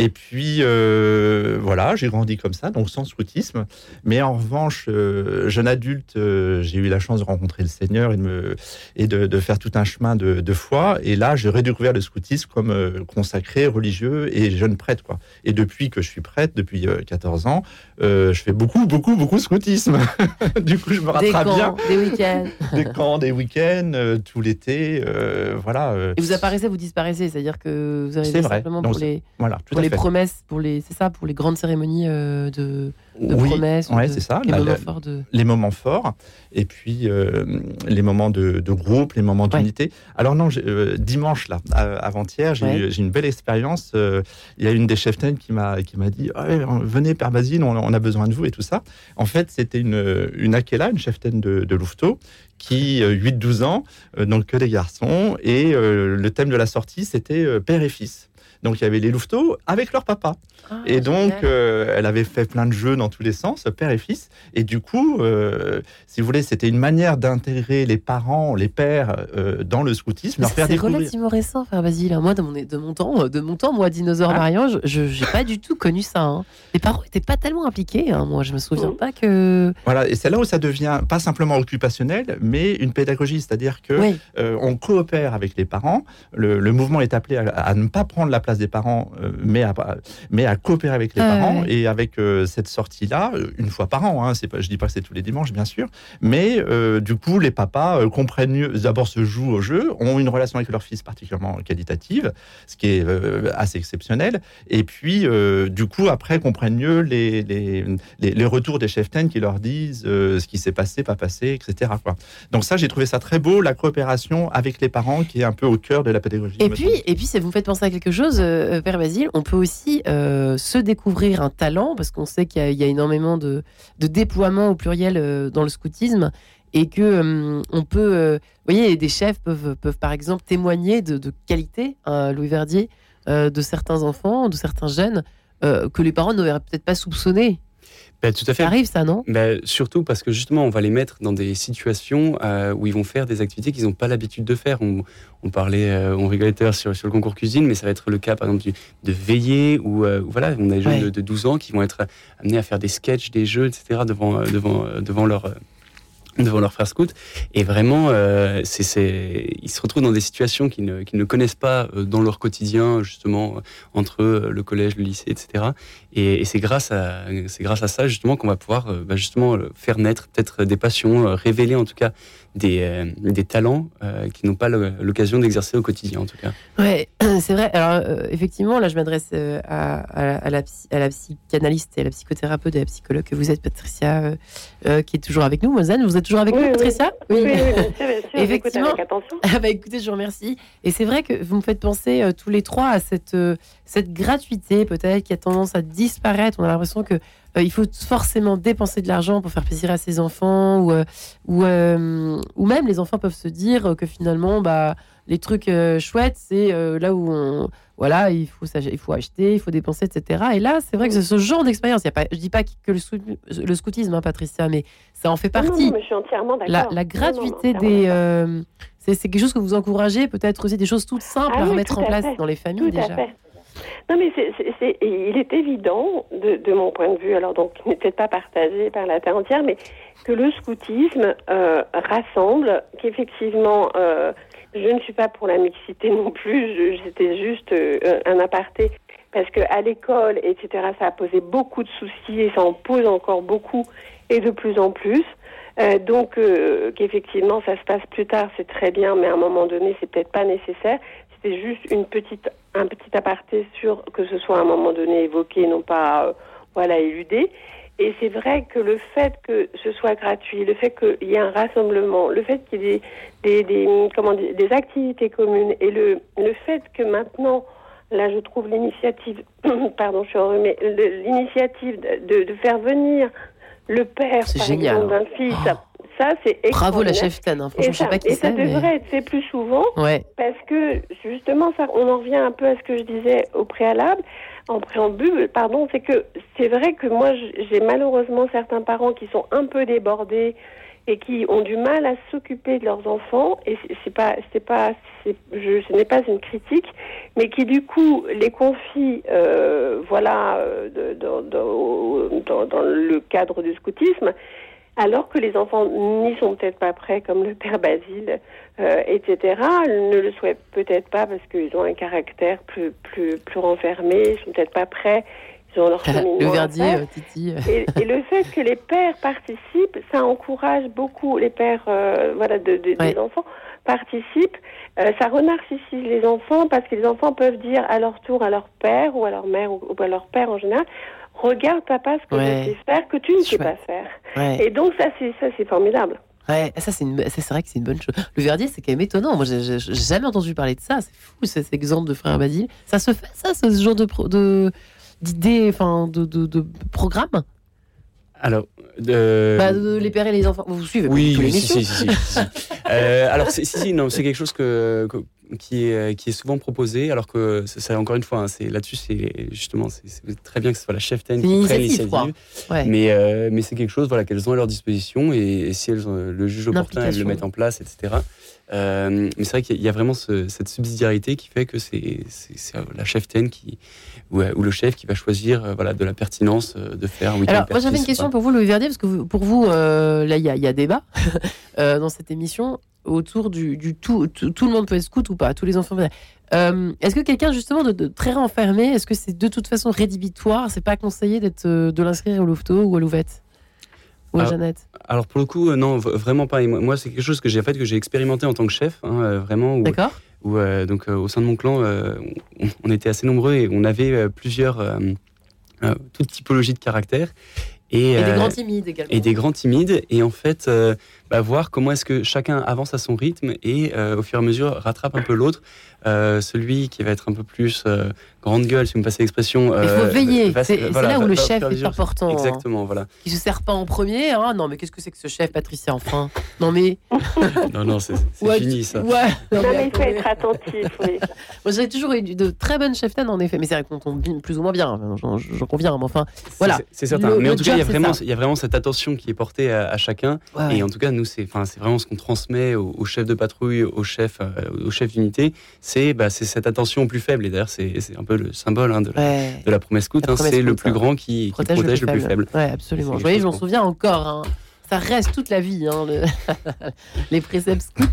Et puis euh, voilà, j'ai grandi comme ça, donc sans scoutisme. Mais en revanche, euh, jeune adulte, euh, j'ai eu la chance de rencontrer le Seigneur et de, me, et de, faire tout un chemin de, foi. Et là, j'ai redécouvert le scoutisme comme consacré, religieux et jeune prêtre. Quoi. Et depuis que je suis prêtre, depuis 14 ans, je fais beaucoup, beaucoup, beaucoup de scoutisme. du coup, je me rattrape des camps, Des week-ends. des camps, des week-ends, tout l'été. voilà. Et vous apparaissez, vous disparaissez, c'est-à-dire que vous avez simplement pour les, voilà, pour les promesses, pour les, c'est ça, pour les grandes cérémonies euh, de, oui, promesses. c'est ça. Les, moments forts de... les moments forts, et puis euh, les moments de, groupe, les moments d'unité. Alors non, euh, dimanche là, avant-hier, j'ai eu une belle expérience. Il y a une des chefs qui m'a qui m'a dit venez Père Basile, on, a besoin de vous et tout ça. En fait, c'était une une Akela, une chef de, de Louveteau, qui 8-12 ans, donc que des garçons, et le thème de la sortie c'était père et fils. Donc il y avait les louveteaux avec leur papa. Ah, et donc euh, elle avait fait plein de jeux dans tous les sens, père et fils. Et du coup, euh, si vous voulez, c'était une manière d'intégrer les parents, les pères euh, dans le scoutisme, découvrir. C'est relativement récent, frère Basile. Moi, de mon, de mon temps, de mon temps, moi, dinosaure ah. Marion, je n'ai pas du tout connu ça. Hein. Les parents n'étaient pas tellement impliqués. Hein. Moi, je me souviens pas que. Voilà, et c'est là où ça devient pas simplement occupationnel, mais une pédagogie, c'est-à-dire que on coopère avec les parents. Le, mouvement est appelé à, à ne pas prendre la place des parents, euh, mais, à, mais à coopérer avec les parents. Et avec euh, cette sortie-là, euh, une fois par an, hein, pas, je dis pas que c'est tous les dimanches, bien sûr, mais du coup, les papas comprennent mieux, d'abord se jouent au jeu, ont une relation avec leur fils particulièrement qualitative, ce qui est assez exceptionnel. Et puis, du coup, après, comprennent mieux les, les, les, retours des chefs qui leur disent ce qui s'est passé, pas passé, etc. Quoi. Donc ça, j'ai trouvé ça très beau, la coopération avec les parents qui est un peu au cœur de la pédagogie. Et puis, et puis, ça vous fait penser à quelque chose, euh, Père Basile, on peut aussi euh, se découvrir un talent, parce qu'on sait qu'il y, a énormément de, déploiements au pluriel euh, dans le scoutisme, et que on peut, vous voyez, des chefs peuvent, peuvent par exemple témoigner de, de qualité, hein, Louis Verdier, de certains enfants, de certains jeunes, que les parents n'auraient peut-être pas soupçonné. Ben, tout à fait. Ça arrive ça, non? Ben, Surtout parce que justement, on va les mettre dans des situations euh, où ils vont faire des activités qu'ils n'ont pas l'habitude de faire. On, parlait, euh, on rigolait sur, sur le concours cuisine, mais ça va être le cas, par exemple, de veiller, où euh, voilà, on a des jeunes de, 12 ans qui vont être amenés à faire des sketchs, des jeux, etc., devant, devant, devant leur devant leurs frères scouts. Et vraiment, euh, c'est, ils se retrouvent dans des situations qu'ils ne, ne, connaissent pas euh, dans leur quotidien, justement, euh, entre le collège, le lycée, etc. Et, c'est grâce à, grâce à ça, justement, qu'on va pouvoir, bah, justement, faire naître peut-être des passions, révéler, en tout cas, des, des talents qui n'ont pas l'occasion d'exercer au quotidien, en tout cas. Ouais, c'est vrai. Alors, effectivement, là, je m'adresse à, à, la, à la psychanalyste et à la psychothérapeute et à la psychologue que vous êtes, Patricia, qui est toujours avec nous. Mozane, vous êtes toujours avec nous, Patricia Oui, oui, Effectivement. attention. Ah bah, écoutez, je vous remercie. Et c'est vrai que vous me faites penser euh, tous les trois à cette, euh, cette gratuité, peut-être, qui a tendance à disparaître. On a l'impression que euh, il faut forcément dépenser de l'argent pour faire plaisir à ses enfants, ou, ou, ou même les enfants peuvent se dire que finalement, bah, les trucs chouettes, c'est là où on voilà, il faut, il faut acheter, il faut dépenser, etc. Et là, c'est vrai que c'est ce genre d'expérience. Je ne dis pas que le, scoutisme, hein, Patricia, mais ça en fait partie. je suis entièrement d'accord. La, gratuité des. Euh, c'est quelque chose que vous encouragez, peut-être aussi des choses toutes simples ah à remettre en place dans les familles déjà. Non, mais il est évident, de, mon point de vue, alors donc n'est peut-être pas partagé par la terre entière, mais que le scoutisme euh, rassemble, qu'effectivement, euh, je ne suis pas pour la mixité non plus, c'était juste euh, un aparté, parce qu'à l'école, etc., ça a posé beaucoup de soucis et ça en pose encore beaucoup et de plus en plus. Donc, qu'effectivement, ça se passe plus tard, c'est très bien, mais à un moment donné, c'est peut-être pas nécessaire. c'était juste une petite, un petit aparté sur que ce soit à un moment donné évoqué, non pas euh, voilà éludé. Et c'est vrai que le fait que ce soit gratuit, le fait qu'il y ait un rassemblement, le fait qu'il y ait des, des, comment des activités communes et le, le fait que maintenant, là je trouve l'initiative, pardon, je suis enrhumée, l'initiative de, de, faire venir le père, par exemple, d'un fils. Oh. Ça, c'est Bravo la chef hein. franchement, ça, sais pas qui Et ça devrait être fait plus souvent, ouais. parce que justement, ça, on en revient un peu à ce que je disais au préalable en préambule, pardon, c'est que c'est vrai que moi, j'ai malheureusement certains parents qui sont un peu débordés et qui ont du mal à s'occuper de leurs enfants. Et c'est pas, c'est pas, je, ce n'est pas une critique, mais qui du coup les confient, euh, voilà, euh, dans, dans, dans, le cadre du scoutisme alors que les enfants n'y sont peut-être pas prêts, comme le père Basile, euh, etc. Ne le souhaitent peut-être pas parce qu'ils ont un caractère plus, plus, plus renfermé, ils sont peut-être pas prêts, ils ont leur Le verdier, euh, Titi. Et, et, le fait que les pères participent, ça encourage beaucoup les pères euh, voilà, de, de des enfants participent, euh, ça renarcissise les enfants parce que les enfants peuvent dire à leur tour à leur père ou à leur mère ou, ou à leur père en général, regarde papa ce que je sais faire que tu ne sais pas faire. Et donc ça c'est ça c'est formidable. Ouais, ça c'est vrai que c'est une bonne chose. Le verdier c'est quand même étonnant. Moi j'ai jamais entendu parler de ça. C'est fou cet exemple de frère Basile. Ça se fait ça, ce genre de d'idées, enfin de, de, de programme? Alors, bah, de... les pères et les enfants, vous suivez Oui, oui si, si, si, si. euh, alors, si, si, non, c'est quelque chose que, que, qui est, qui est souvent proposé, alors que c'est encore une fois, hein, c'est là-dessus, c'est justement, c'est très bien que ce soit la chef qui prenne l'initiative, ouais. mais, euh, mais c'est quelque chose voilà, qu'elles ont à leur disposition et, et si elles le juge opportun, elles le mettent en place, etc. Euh, mais c'est vrai qu'il y a vraiment ce, cette subsidiarité qui fait que c'est la chef qui, ou, ou, le chef qui va choisir euh, voilà, de la pertinence euh, de faire un Alors, moi j'avais une question pour vous, Louis Verdier, parce que vous, pour vous, euh, là il y, y, a débat dans cette émission autour du, du tout, tout, tout, le monde peut être scout ou pas, tous les enfants. Euh, est-ce que quelqu'un justement de, de, très renfermé, est-ce que c'est de toute façon rédhibitoire C'est pas conseillé d'être euh, de l'inscrire au louveteau ou à Louvette ou à alors, Jeannette? Alors pour le coup, euh, non, vraiment pas. moi, moi c'est quelque chose que j'ai fait, que j'ai expérimenté en tant que chef, hein, euh, vraiment. D'accord. Où, euh, donc au sein de mon clan, on, on, était assez nombreux et on avait plusieurs toute typologie de caractères. Et, et, des grands timides également. Et des grands timides. Et en fait, euh, bah, voir comment est-ce que chacun avance à son rythme et euh, au fur et à mesure rattrape un peu l'autre. Euh, celui qui va être un peu plus grande gueule, si vous me passez l'expression. Il faut veiller. C'est voilà, là où va, le chef est important. Exactement, voilà. Qui se sert pas en premier. Ah non, mais qu'est-ce que c'est que ce chef, Patricia, enfin? Non, mais. non, non, c'est ouais, fini ça. Ouais. Non, mais il faut être attentif. Oui. Moi, j'ai toujours eu de très bonnes chefs en effet. Mais c'est vrai qu'on tombe plus ou moins bien. J'en conviens. Mais enfin, voilà. C'est certain. Le, mais en tout cas, il y, a vraiment, il y a vraiment cette attention qui est portée à, à chacun. Ouais, et en tout cas, nous, c'est vraiment ce qu'on transmet au, au, chef de patrouille, au chef, euh, au chef d'unité. C'est bah, cette attention au plus faible. Et d'ailleurs, c'est un peu le symbole hein, de, la, ouais. de, la, promesse scout. Hein, c'est le plus grand qui protège, qui protège le, plus faible. Oui, absolument. Vous voyez, j'en souviens encore. Hein. Ça reste toute la vie, hein, le... les préceptes scouts.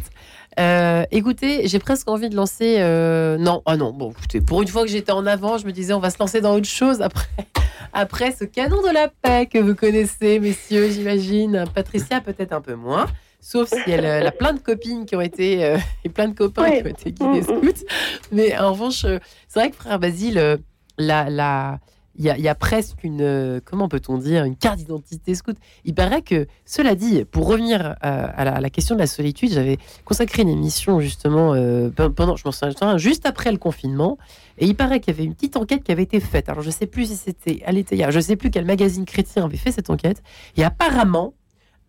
Euh, écoutez, j'ai presque envie de lancer. Euh... Non, ah non, bon, écoutez, pour une fois que j'étais en avant, je me disais, on va se lancer dans autre chose après, après ce canon de la paix que vous connaissez, messieurs, j'imagine. Patricia, peut-être un peu moins. Sauf si elle, elle, a plein de copines qui ont été euh, et plein de copains oui. qui ont été guidés scouts. Mais en revanche, euh, c'est vrai que frère Basile, euh, la, la, il y, y a, presque une, comment peut-on dire, une carte d'identité scout. Il paraît que, cela dit, pour revenir à, à, la, à la, question de la solitude, j'avais consacré une émission justement euh, pendant, je m'en souviens, juste après le confinement, et il paraît qu'il y avait une petite enquête qui avait été faite. Alors je sais plus si c'était à l'été, je sais plus quel magazine chrétien avait fait cette enquête. Et apparemment,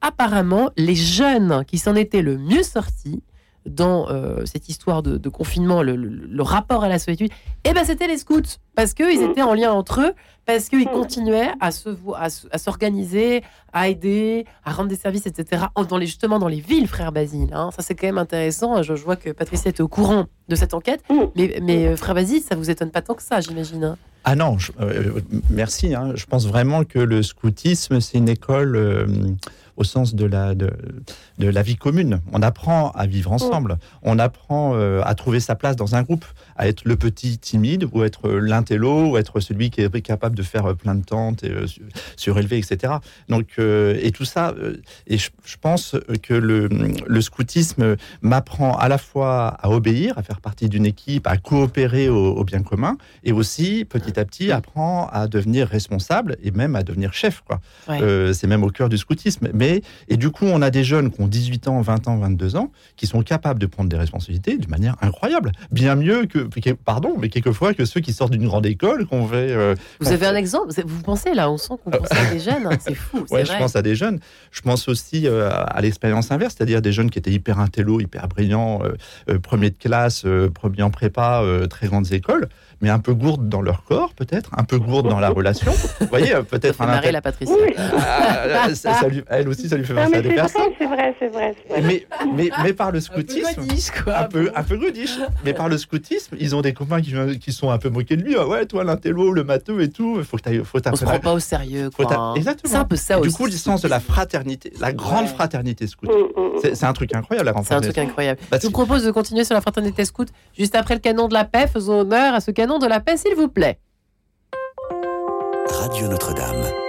apparemment, les jeunes qui s'en étaient le mieux sortis dans euh, cette histoire de, de confinement, le, le, le, rapport à la solitude, eh ben c'était les scouts, parce qu'ils étaient en lien entre eux, parce qu'ils continuaient à se à, à s'organiser, à aider, à rendre des services, etc. Dans les, justement dans les villes, frère Basile. Hein. Ça c'est quand même intéressant. Je, je, vois que Patricia était au courant de cette enquête, mais, mais frère Basile, ça vous étonne pas tant que ça, j'imagine. Hein. Ah non, je, euh, merci. Hein. Je pense vraiment que le scoutisme, c'est une école euh, au sens de la, de, de, la vie commune. On apprend à vivre ensemble. On apprend euh, à trouver sa place dans un groupe, à être le petit timide ou être l'intello ou être celui qui est capable de faire plein de tentes et surélever, etc. Donc, et tout ça, et je, pense que le, le scoutisme m'apprend à la fois à obéir, à faire partie d'une équipe, à coopérer au, bien commun, et aussi petit à petit apprend à devenir responsable et même à devenir chef. Quoi. c'est même au cœur du scoutisme. Mais, et du coup, on a des jeunes qui ont 18 ans, 20 ans, 22 ans, qui sont capables de prendre des responsabilités de manière incroyable. Bien mieux que, pardon, mais quelquefois que ceux qui sortent d'une grande école, qu'on fait. Euh, vous avez un exemple Vous pensez là, on sent qu'on pense à des jeunes, hein, c'est fou. Ouais, je pense à des jeunes. Je pense aussi euh, à l'expérience inverse, c'est-à-dire des jeunes qui étaient hyper intello, hyper brillants, euh, premier de classe, premier en prépa, très grandes écoles mais un peu gourde dans leur corps, peut-être, un peu gourde dans la relation. Vous voyez, euh, peut-être un. la Patricia. Ah, elle aussi, ça lui fait penser à des personnes. C'est vrai, c'est vrai, vrai, Mais, mais, mais par le scoutisme. Un peu rudish, quoi. Un peu, un peu. Mais par le scoutisme, ils ont des copains qui, qui sont un peu moqués de lui. Ah ouais, toi, l'intello, le matheux et tout, faut que tu faut On se prend pas au sérieux, quoi. Exactement. C'est un peu ça aussi. Du coup, le sens de la fraternité, la grande fraternité scout. Mm, mm, mm. C'est un truc incroyable, la C'est un truc incroyable. Je vous propose de continuer sur la fraternité scout juste après le canon de la paix. Faisons honneur à ce canon de la paix, s'il vous plaît. Radio Notre-Dame.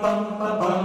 pam, pam, pam.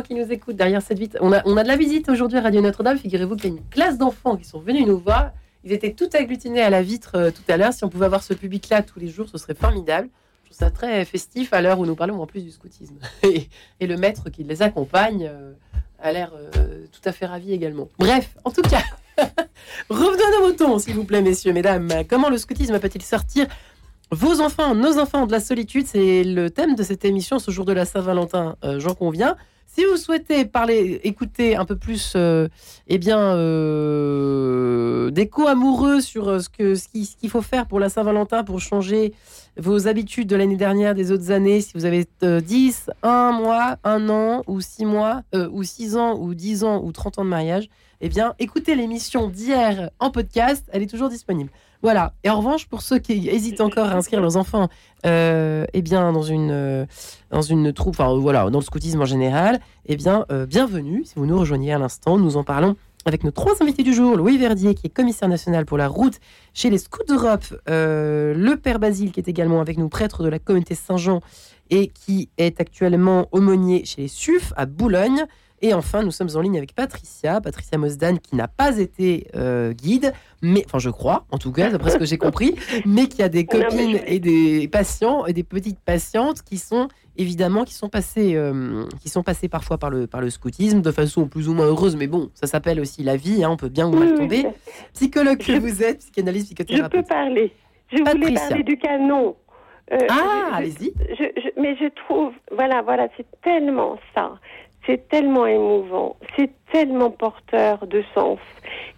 Qui nous écoutent derrière cette vitre. On a, on a de la visite aujourd'hui à Radio Notre-Dame. Figurez-vous qu'il y a une classe d'enfants qui sont venus nous voir. Ils étaient tout agglutinés à la vitre euh, tout à l'heure. Si on pouvait avoir ce public-là tous les jours, ce serait formidable. Je trouve ça très festif à l'heure où nous parlons en plus du scoutisme. Et, le maître qui les accompagne euh, a l'air euh, tout à fait ravi également. Bref, en tout cas. Revenons à nos moutons, s'il vous plaît, messieurs, mesdames. Comment le scoutisme peut-il sortir vos enfants, nos enfants de la solitude? C'est le thème de cette émission ce jour de la Saint-Valentin, j'en conviens. Si vous souhaitez parler, écouter un peu plus, euh, eh bien, euh, d'écho amoureux sur euh, ce que ce qu'il faut faire pour la Saint-Valentin pour changer vos habitudes de l'année dernière, des autres années, si vous avez 10, 1 mois, 1 an, ou 6 mois, ou 6 ans, ou 10 ans, ou 30 ans de mariage, eh bien, écoutez l'émission d'hier en podcast, elle est toujours disponible. Voilà. Et en revanche, pour ceux qui hésitent encore à inscrire leurs enfants, euh, eh bien, dans une, euh, dans une troupe, enfin, voilà, dans le scoutisme en général, eh bien, euh, bienvenue. Si vous nous rejoignez à l'instant, nous en parlons avec nos trois invités du jour. Louis Verdier, qui est commissaire national pour la route chez les Scouts d'Europe. le père Basile, qui est également avec nous, prêtre de la communauté Saint-Jean et qui est actuellement aumônier chez les SUF à Boulogne. Et enfin, nous sommes en ligne avec Patricia, Patricia Mosdan, qui n'a pas été euh, guide, mais, enfin, je crois, en tout cas, d'après ce que j'ai compris, mais qui a des copines et des patients et des petites patientes qui sont évidemment qui sont passées, euh, qui sont passées parfois par le, par le scoutisme de façon plus ou moins heureuse, mais bon, ça s'appelle aussi la vie, hein, on peut bien ou mal tomber. Psychologue que vous êtes, psychanalyste, psychothérapeute. Je peux parler. Je voulais parler du canon. Euh, ah, allez-y. mais je trouve, voilà, voilà, c'est tellement ça c'est tellement émouvant, c'est tellement porteur de sens.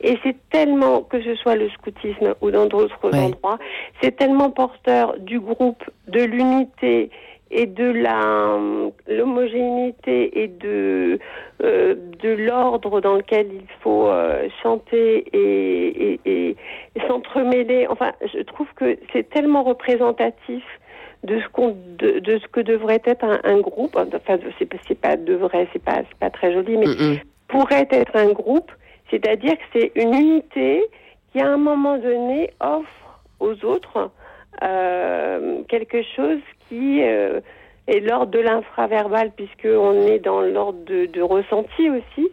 Et c'est tellement, que ce soit le scoutisme ou dans d'autres endroits, c'est tellement porteur du groupe, de l'unité et de la l'homogénéité et de euh, de l'ordre dans lequel il faut euh, chanter et, et, et s'entremêler. Enfin, je trouve que c'est tellement représentatif de ce qu'on de, de, ce que devrait être un, un groupe. Enfin c'est c'est pas devrait c'est pas c'est pas très joli mais pourrait être un groupe. C'est-à-dire que c'est une unité qui à un moment donné offre aux autres euh, quelque chose qui euh, est l'ordre de l'infraverbal puisque on est dans l'ordre de, de, ressenti aussi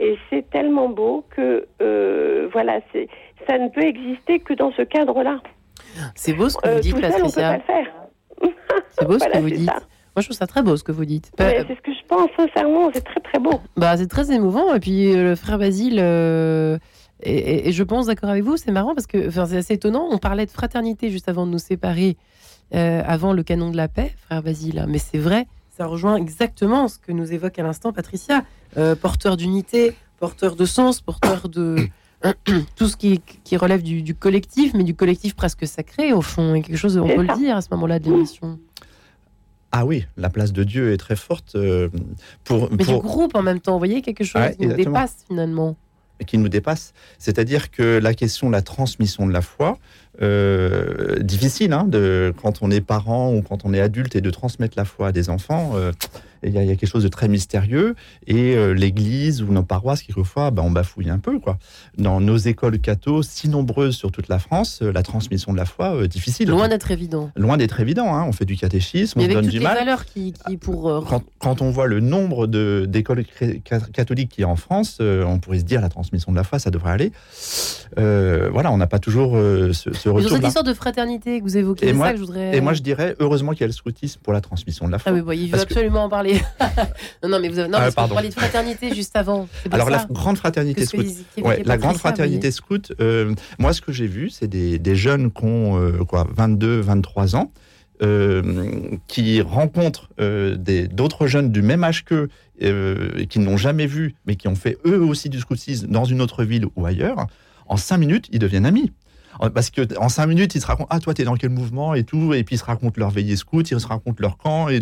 et c'est tellement beau que euh, voilà c'est ça ne peut exister que dans ce cadre-là. C'est beau ce que vous dites, Patricia. on peut pas le faire. C'est beau ce que vous dites. Moi, je trouve ça très beau ce que vous dites. c'est ce que je pense, sincèrement, c'est très très beau. Bah, c'est très émouvant. Et puis, euh, le frère Basile, euh, et, je pense d'accord avec vous, c'est marrant parce que c'est assez étonnant. On parlait de fraternité juste avant de nous séparer, euh, avant le canon de la paix, frère Basile. Mais c'est vrai, ça rejoint exactement ce que nous évoque à l'instant Patricia. porteur d'unité, porteur de sens, porteur de. tout ce qui, qui relève du, collectif, mais du collectif presque sacré, au fond, et quelque chose, on peut le dire à ce moment-là de l'émission. Ah oui, la place de Dieu est très forte. Euh, pour, mais du groupe en même temps, vous voyez, quelque chose qui nous dépasse finalement. Qui nous dépasse. C'est-à-dire que la question de la transmission de la foi, euh, difficile hein, de, quand on est parent ou quand on est adulte et de transmettre la foi à des enfants. Euh, il y, a, quelque chose de très mystérieux et euh, l'Église ou nos paroisses quelquefois, ben, on bafouille un peu quoi. Dans nos écoles catho, si nombreuses sur toute la France, la transmission de la foi difficile. Loin d'être évident. Loin d'être évident. Hein. On fait du catéchisme, on donne du mal. valeurs qui, qui pour quand, quand, on voit le nombre d'écoles catholiques qui y a en France, on pourrait se dire la transmission de la foi, ça devrait aller. voilà, on n'a pas toujours ce sur cette histoire de fraternité que vous évoquez, et moi, ça que je voudrais. Et moi, je dirais heureusement qu'il y a le scoutisme pour la transmission de la foi. Ah oui, il veut absolument en parler. non, non, mais vous avez... non, ah, parce que vous de fraternité juste avant. Alors la grande fraternité scout, ouais, la grande fraternité scout. Euh, moi, ce que j'ai vu, c'est des, des, jeunes qui ont euh, quoi, 22, 23 ans. Euh, qui rencontrent euh, d'autres jeunes du même âge qu'eux, euh, qui n'ont jamais vu, mais qui ont fait eux aussi du scoutisme dans une autre ville ou ailleurs, en cinq minutes, ils deviennent amis. Parce que en cinq minutes, ils se racontent Ah, toi, t'es dans quel mouvement et tout. Et puis, ils se racontent leur veillée scout, ils se racontent leur camp. Et,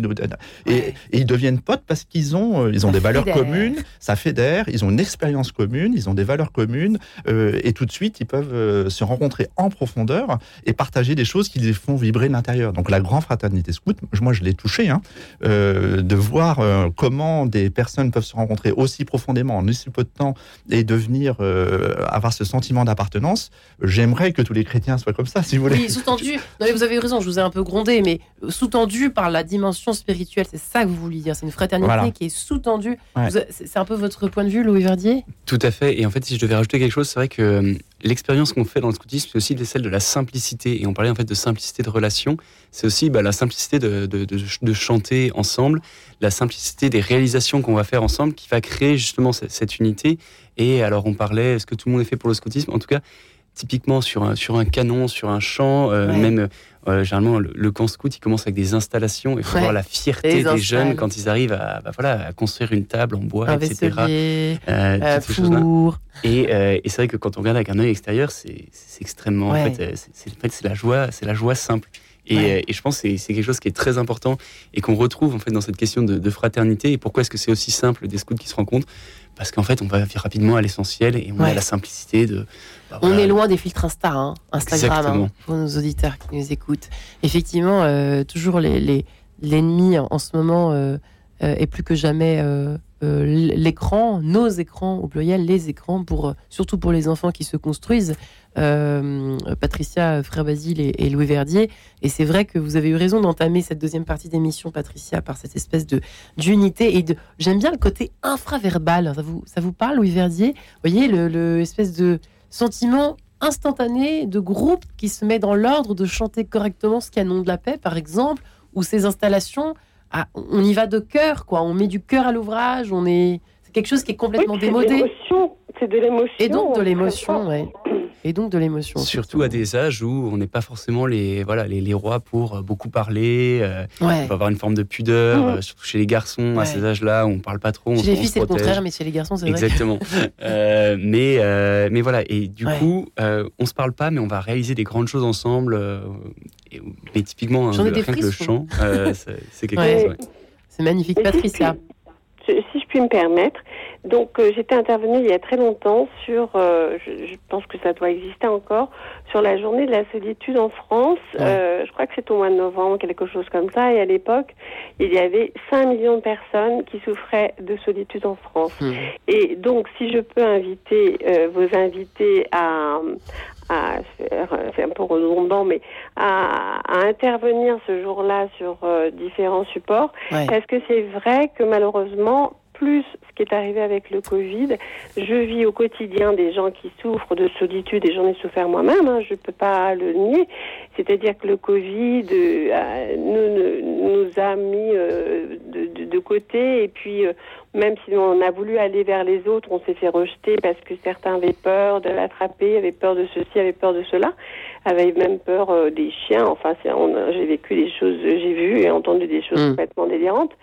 et, ils deviennent potes parce qu'ils ont, euh, ils ont des valeurs communes, ça fédère, ils ont une expérience commune, ils ont des valeurs communes. Euh, et tout de suite, ils peuvent euh, se rencontrer en profondeur et partager des choses qui les font vibrer de l'intérieur. Donc, la grande fraternité scout, moi, je l'ai touché, hein, de voir comment des personnes peuvent se rencontrer aussi profondément en aussi peu de temps et devenir, avoir ce sentiment d'appartenance. J'aimerais que tous les chrétiens soient comme ça, si vous voulez. Oui, sous-tendu. Non, vous avez raison, je vous ai un peu grondé, mais sous-tendu par la dimension spirituelle, c'est ça que vous vouliez dire. C'est une fraternité qui est sous-tendue. C'est un peu votre point de vue, Louis Verdier? Tout à fait. Et en fait, si je devais rajouter quelque chose, c'est vrai que euh, l'expérience qu'on fait dans le scoutisme, c'est aussi celle de la simplicité. Et on parlait en fait de simplicité de relation. C'est aussi bah, la simplicité de, de, de, chanter ensemble, la simplicité des réalisations qu'on va faire ensemble qui va créer justement cette, unité. Et alors, on parlait, est-ce que tout le monde est fait pour le scoutisme? En tout cas, typiquement sur un, sur un canon, sur un champ, euh, même euh, généralement le, camp scout, il commence avec des installations. Il faut voir la fierté des jeunes quand ils arrivent à, bah, voilà, à construire une table en bois, etc. Euh, euh et, et c'est vrai que quand on regarde avec un œil extérieur, c'est extrêmement. En fait, c'est la joie, c'est la joie simple. Et, et, je pense que c'est quelque chose qui est très important et qu'on retrouve en fait dans cette question de, de fraternité. Et pourquoi est-ce que c'est aussi simple des scouts qui se rencontrent? Parce qu'en fait, on va rapidement à l'essentiel et on a la simplicité de on est loin des filtres Insta, hein, Instagram, hein, pour nos auditeurs qui nous écoutent. Effectivement, euh, toujours l'ennemi les, en ce moment euh, euh, est plus que jamais l'écran, nos écrans au pluriel, les écrans, pour, surtout pour les enfants qui se construisent. Patricia, Frère Basile et, Louis Verdier. Et c'est vrai que vous avez eu raison d'entamer cette deuxième partie d'émission, Patricia, par cette espèce de d'unité et de. J'aime bien le côté infraverbal. Ça vous, ça vous parle, Louis Verdier? Vous voyez, le, le espèce de sentiment instantané de groupe qui se met dans l'ordre de chanter correctement ce canon de la paix, par exemple, ou ces installations, on y va de cœur, quoi. On met du cœur à l'ouvrage, on est, c'est quelque chose qui est complètement démodé. C'est de l'émotion. Et donc de l'émotion, oui et donc de l'émotion. Surtout à des âges où on n'est pas forcément les, voilà, les, les, rois pour euh, beaucoup parler. Euh, On peut avoir une forme de pudeur, euh, surtout chez les garçons à ces âges-là où on parle pas trop. Chez les filles, c'est le contraire, mais chez les garçons, c'est vrai. Exactement. euh, mais, mais voilà, et du coup, on se parle pas, mais on va réaliser des grandes choses ensemble. Et, mais typiquement, hein, le chant, c'est quelque chose. C'est magnifique. Patricia. Si je puis me permettre, donc euh, j'étais intervenue il y a très longtemps sur, euh, je, pense que ça doit exister encore, sur la journée de la solitude en France. Euh, je crois que c'est au mois de novembre, quelque chose comme ça. Et à l'époque, il y avait 5 millions de personnes qui souffraient de solitude en France. Mmh. Et donc, si je peux inviter vos invités à, à c'est un peu redondant, mais à, à intervenir ce jour-là sur différents supports, est-ce que c'est vrai que malheureusement, plus ce qui est arrivé avec le Covid, je vis au quotidien des gens qui souffrent de solitude et j'en ai souffert moi-même, hein, je ne peux pas le nier. C'est-à-dire que le Covid euh, nous, nous, a mis euh, de, côté et puis euh, même si on a voulu aller vers les autres, on s'est fait rejeter parce que certains avaient peur de l'attraper, avaient peur de ceci, avaient peur de cela, avaient même peur des chiens. Enfin, j'ai vécu des choses, j'ai vu et entendu des choses mmh. complètement délirantes.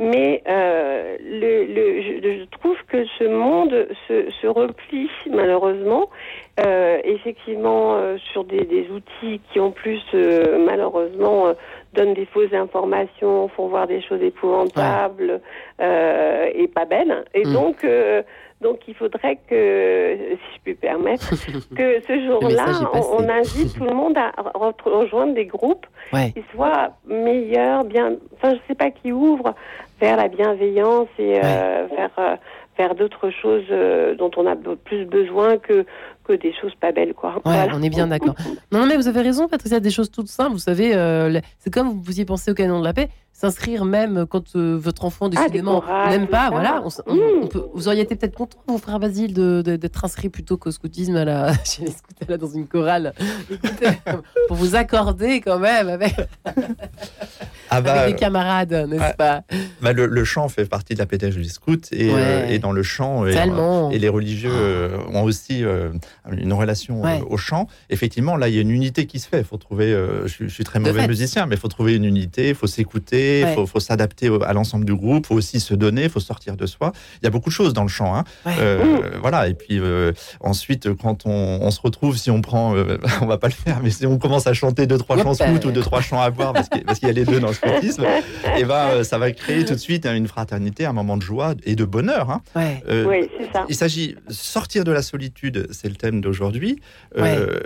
Mais euh, le, le, je, trouve que ce monde se, se replie malheureusement, euh, effectivement euh, sur des, des, outils qui en plus euh, malheureusement donnent des fausses informations, font voir des choses épouvantables et pas belles. Et mm. donc donc il faudrait que, si je puis permettre, que ce jour-là, on, invite tout le monde à rejoindre des groupes qui soient meilleurs, bien, enfin je sais pas, qui ouvrent vers la bienveillance et euh, vers d'autres choses dont on a plus besoin que que des choses pas belles quoi. Ouais, on est bien d'accord. non mais vous avez raison Patricia, des choses toutes simples, vous savez c'est comme vous y pensez au canon de la paix, s'inscrire même quand votre enfant ah, décidément n'aime pas, voilà, mmh. vous auriez été peut-être content vos frères Basile de, d'être inscrit plutôt qu'au scoutisme à la, chez les scouts là dans une chorale. pour vous accorder quand même avec ah bah, avec des camarades, n'est-ce pas? Bah le, chant fait partie de la pédagogie scout et, euh, et dans le chant et, et, les religieux euh, ont aussi euh, une relation au chant. Effectivement, là, il y a une unité qui se fait. Faut trouver. Je, suis très mauvais musicien, mais il faut trouver une unité. Il faut s'écouter. Il faut, s'adapter à l'ensemble du groupe. Il faut aussi se donner. Il faut sortir de soi. Il y a beaucoup de choses dans le chant. Hein. voilà. Et puis ensuite, quand on, se retrouve, si on prend, on va pas le faire, mais si on commence à chanter deux trois chants scouts ou deux trois chants à boire, parce qu'il y a les deux dans le et ben, euh, ça va créer tout de suite hein, une fraternité, un moment de joie et de bonheur. Hein. Euh, oui, c'est ça. Il s'agit sortir de la solitude, c'est le thème d'aujourd'hui. Euh,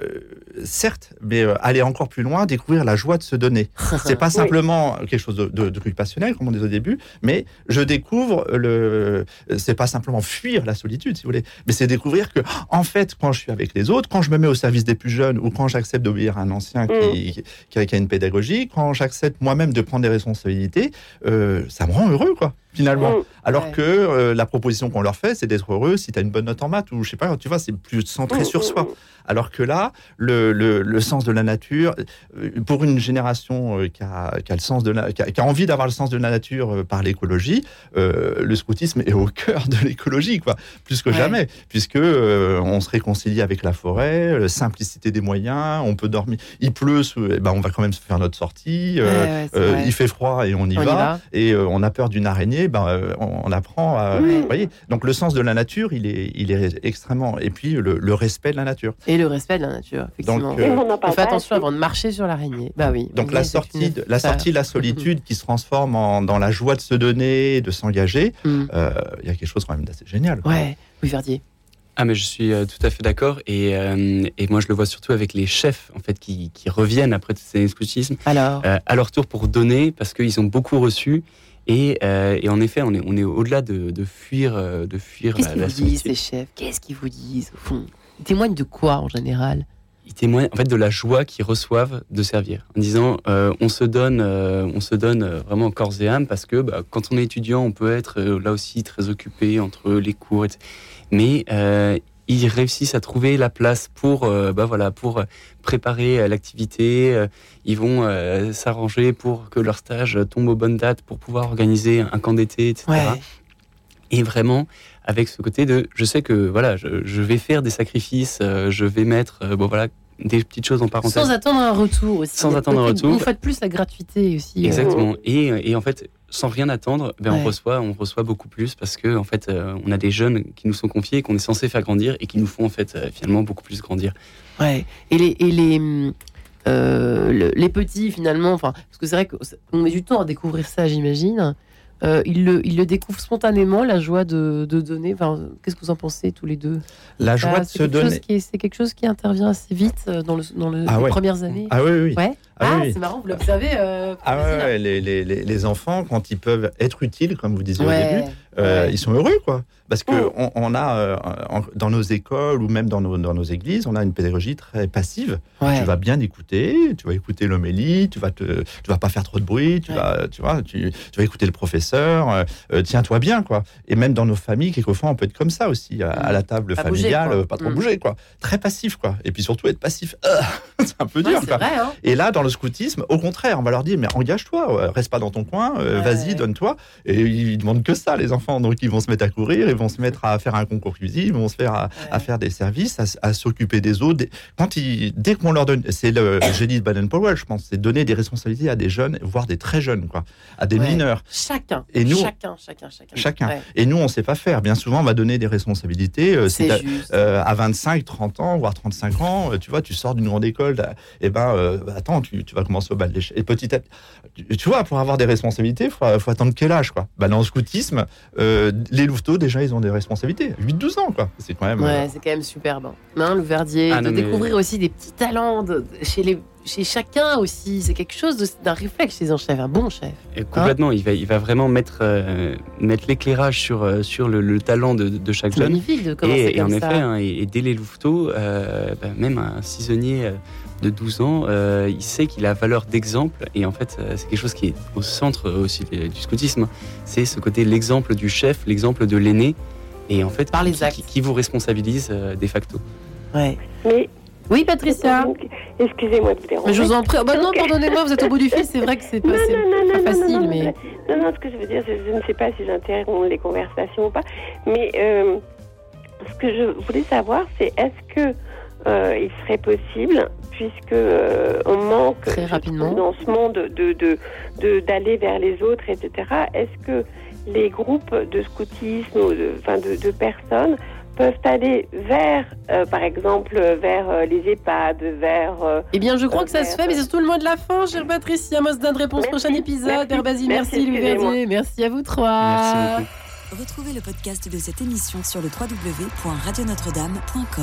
certes, mais euh, aller encore plus loin, découvrir la joie de se donner. C'est pas simplement quelque chose de, de, de passionnel, comme on disait au début, mais je découvre le. C'est pas simplement fuir la solitude, si vous voulez, mais c'est découvrir que, en fait, quand je suis avec les autres, quand je me mets au service des plus jeunes ou quand j'accepte d'obéir à un ancien qui, qui, a, une pédagogie, quand j'accepte moi-même de prendre des responsabilités, euh, ça me rend heureux, quoi finalement. Mm. Alors que euh, la proposition qu'on leur fait, c'est d'être heureux si tu as une bonne note en maths, ou je sais pas, tu vois, c'est plus centré mm, sur mm, soi. Alors que là, le, le, sens de la nature, euh, pour une génération euh, qui, a, qui, a, le sens de la, qui, a, envie d'avoir le sens de la nature par l'écologie, le scoutisme est au cœur de l'écologie, quoi, plus que jamais, puisque on se réconcilie avec la forêt, la simplicité des moyens, on peut dormir, il pleut, eh ben on va quand même se faire notre sortie, il fait froid et on y, va, et on a peur d'une araignée ben, euh, on, apprend à. voyez Donc le sens de la nature, il est, il est extrêmement. Et puis le, respect de la nature. Et le respect de la nature, effectivement. Donc, euh, on, fait attention avant de marcher sur l'araignée. Bah oui. Donc la sortie, de, la sortie de la solitude qui se transforme en, dans la joie de se donner, de s'engager, mm. euh, il y a quelque chose quand même d'assez génial. Ouais, oui, Verdier. Ah mais je suis tout à fait d'accord et, et, moi je le vois surtout avec les chefs en fait qui, qui reviennent après ces scoutisme Alors à leur tour pour donner parce qu'ils ont beaucoup reçu euh, et, en effet, on est, on est au-delà de, fuir, de fuir Qu'est-ce qu'ils vous disent, ces chefs? Qu'est-ce qu'ils vous disent, au fond? Ils témoignent de quoi, en général? Ils témoignent, en fait, de la joie qu'ils reçoivent de servir. En disant, euh, on se donne, euh, on se donne vraiment corps et âme, parce que bah, quand on est étudiant, on peut être là aussi très occupé entre les cours, etc. Mais ils réussissent à trouver la place pour, euh, bah voilà, pour préparer euh, l'activité. Euh, ils vont s'arranger pour que leur stage tombe aux bonnes dates, pour pouvoir organiser un camp d'été, etc. Et vraiment, avec ce côté de, je sais que voilà, je, vais faire des sacrifices, je vais mettre, bon voilà, des petites choses en parenthèse. Sans attendre un retour aussi. Sans attendre un retour. Vous faites plus la gratuité aussi. Exactement. Et, et en fait, sans rien attendre, ben on reçoit, on reçoit beaucoup plus parce que en fait, euh, on a des jeunes qui nous sont confiés, qu'on est censé faire grandir et qui nous font en fait euh, finalement beaucoup plus grandir. Ouais. Et les et les euh, les petits finalement, enfin, parce que c'est vrai qu'on met du temps à découvrir ça, j'imagine. Euh, il, le, il le découvre spontanément, la joie de, de donner. Enfin, Qu'est-ce que vous en pensez tous les deux? La joie de se donner. C'est quelque chose qui intervient assez vite dans, le, dans le, ah les premières années. Ah oui, oui. Ouais. Ah, ah c'est marrant, vous l'observez. Euh, ah ouais, les, les, les, enfants, quand ils peuvent être utiles, comme vous disiez au début, euh, ils sont heureux, quoi. Parce que mm. on, a euh, dans nos écoles ou même dans nos, dans nos églises, on a une pédagogie très passive. Tu vas bien écouter, tu vas écouter l'homélie, tu vas te, tu vas pas faire trop de bruit, tu vas, tu vois, tu, tu, vas écouter le professeur. Tiens-toi bien, quoi. Et même dans nos familles, quelquefois, on peut être comme ça aussi à, la table familiale, pas trop mm. bouger, quoi. Très passif, quoi. Et puis surtout être passif, c'est un peu dur, quoi. Hein. Et là, dans le scoutisme, au contraire, on va leur dire mais engage-toi, reste pas dans ton coin, euh, vas-y, donne-toi. Et ils demandent que ça, les enfants. Donc ils vont se mettre à courir, ils vont se mettre à faire un concours cuisine, ils vont se faire à, faire des services, à, s'occuper des autres. Quand ils, dès qu'on leur donne, c'est le génie de Baden-Powell, je pense, c'est donner des responsabilités à des jeunes, voire des très jeunes, quoi, à des mineurs. Chacun. Et nous, chacun, chacun, chacun. Chacun. Et nous, on sait pas faire. Bien souvent, on va donner des responsabilités. Euh, c'est à, à, 25, 30 ans, voire 35 ans, euh, tu vois, tu sors d'une grande école, et eh ben, attends, tu, tu vas commencer au bal et petit à tu vois, pour avoir des responsabilités, il faut, attendre quel âge, quoi bah, Dans le scoutisme, euh, les louveteaux, déjà, ils ont des responsabilités. 8-12 ans, quoi. C'est quand même... Ouais, euh, c'est quand même superbe. Hein, le verdier, ah, de découvrir aussi des petits talents chez les chez chacun aussi. C'est quelque chose d'un réflexe chez un chef, un bon chef. Et complètement, il, va, il va vraiment mettre, euh, mettre l'éclairage sur, sur le, talent de, de chaque jeune. magnifique de commencer et, et en effet, hein, et, dès les louveteaux, bah, même un cisonnier de 12 ans, euh, il sait qu'il a valeur d'exemple. Et en fait, euh, c'est quelque chose qui est au centre aussi du scoutisme. C'est ce côté l'exemple du chef, l'exemple de l'aîné. Et en fait, Par les qui, qui, vous responsabilise euh, de facto. Ouais. Mais oui, Patricia. Excusez-moi de vous déranger. Mais je vous en prie. Oh, bah non, pardonnez-moi, vous êtes au bout du fil. C'est vrai que c'est pas, pas facile, non, mais. Non, non, ce que je veux dire, je ne sais pas si j'interromps les conversations ou pas, mais ce que je voulais savoir, c'est est-ce que il serait possible puisque euh, on manque Très rapidement. dans ce monde de, de, d'aller vers les autres, etc. Est-ce que les groupes de scoutisme ou de, enfin de, de personnes peuvent aller vers, euh, par exemple, vers euh, les EHPAD, vers... eh bien, je crois que ça se fait, mais c'est tout le mot de la fin, chère Patricia. Mosdin de réponse, prochain épisode. Merci, merci, merci, merci à vous trois. Merci beaucoup. Retrouvez le podcast de cette émission sur le www.radionotre-dame.com.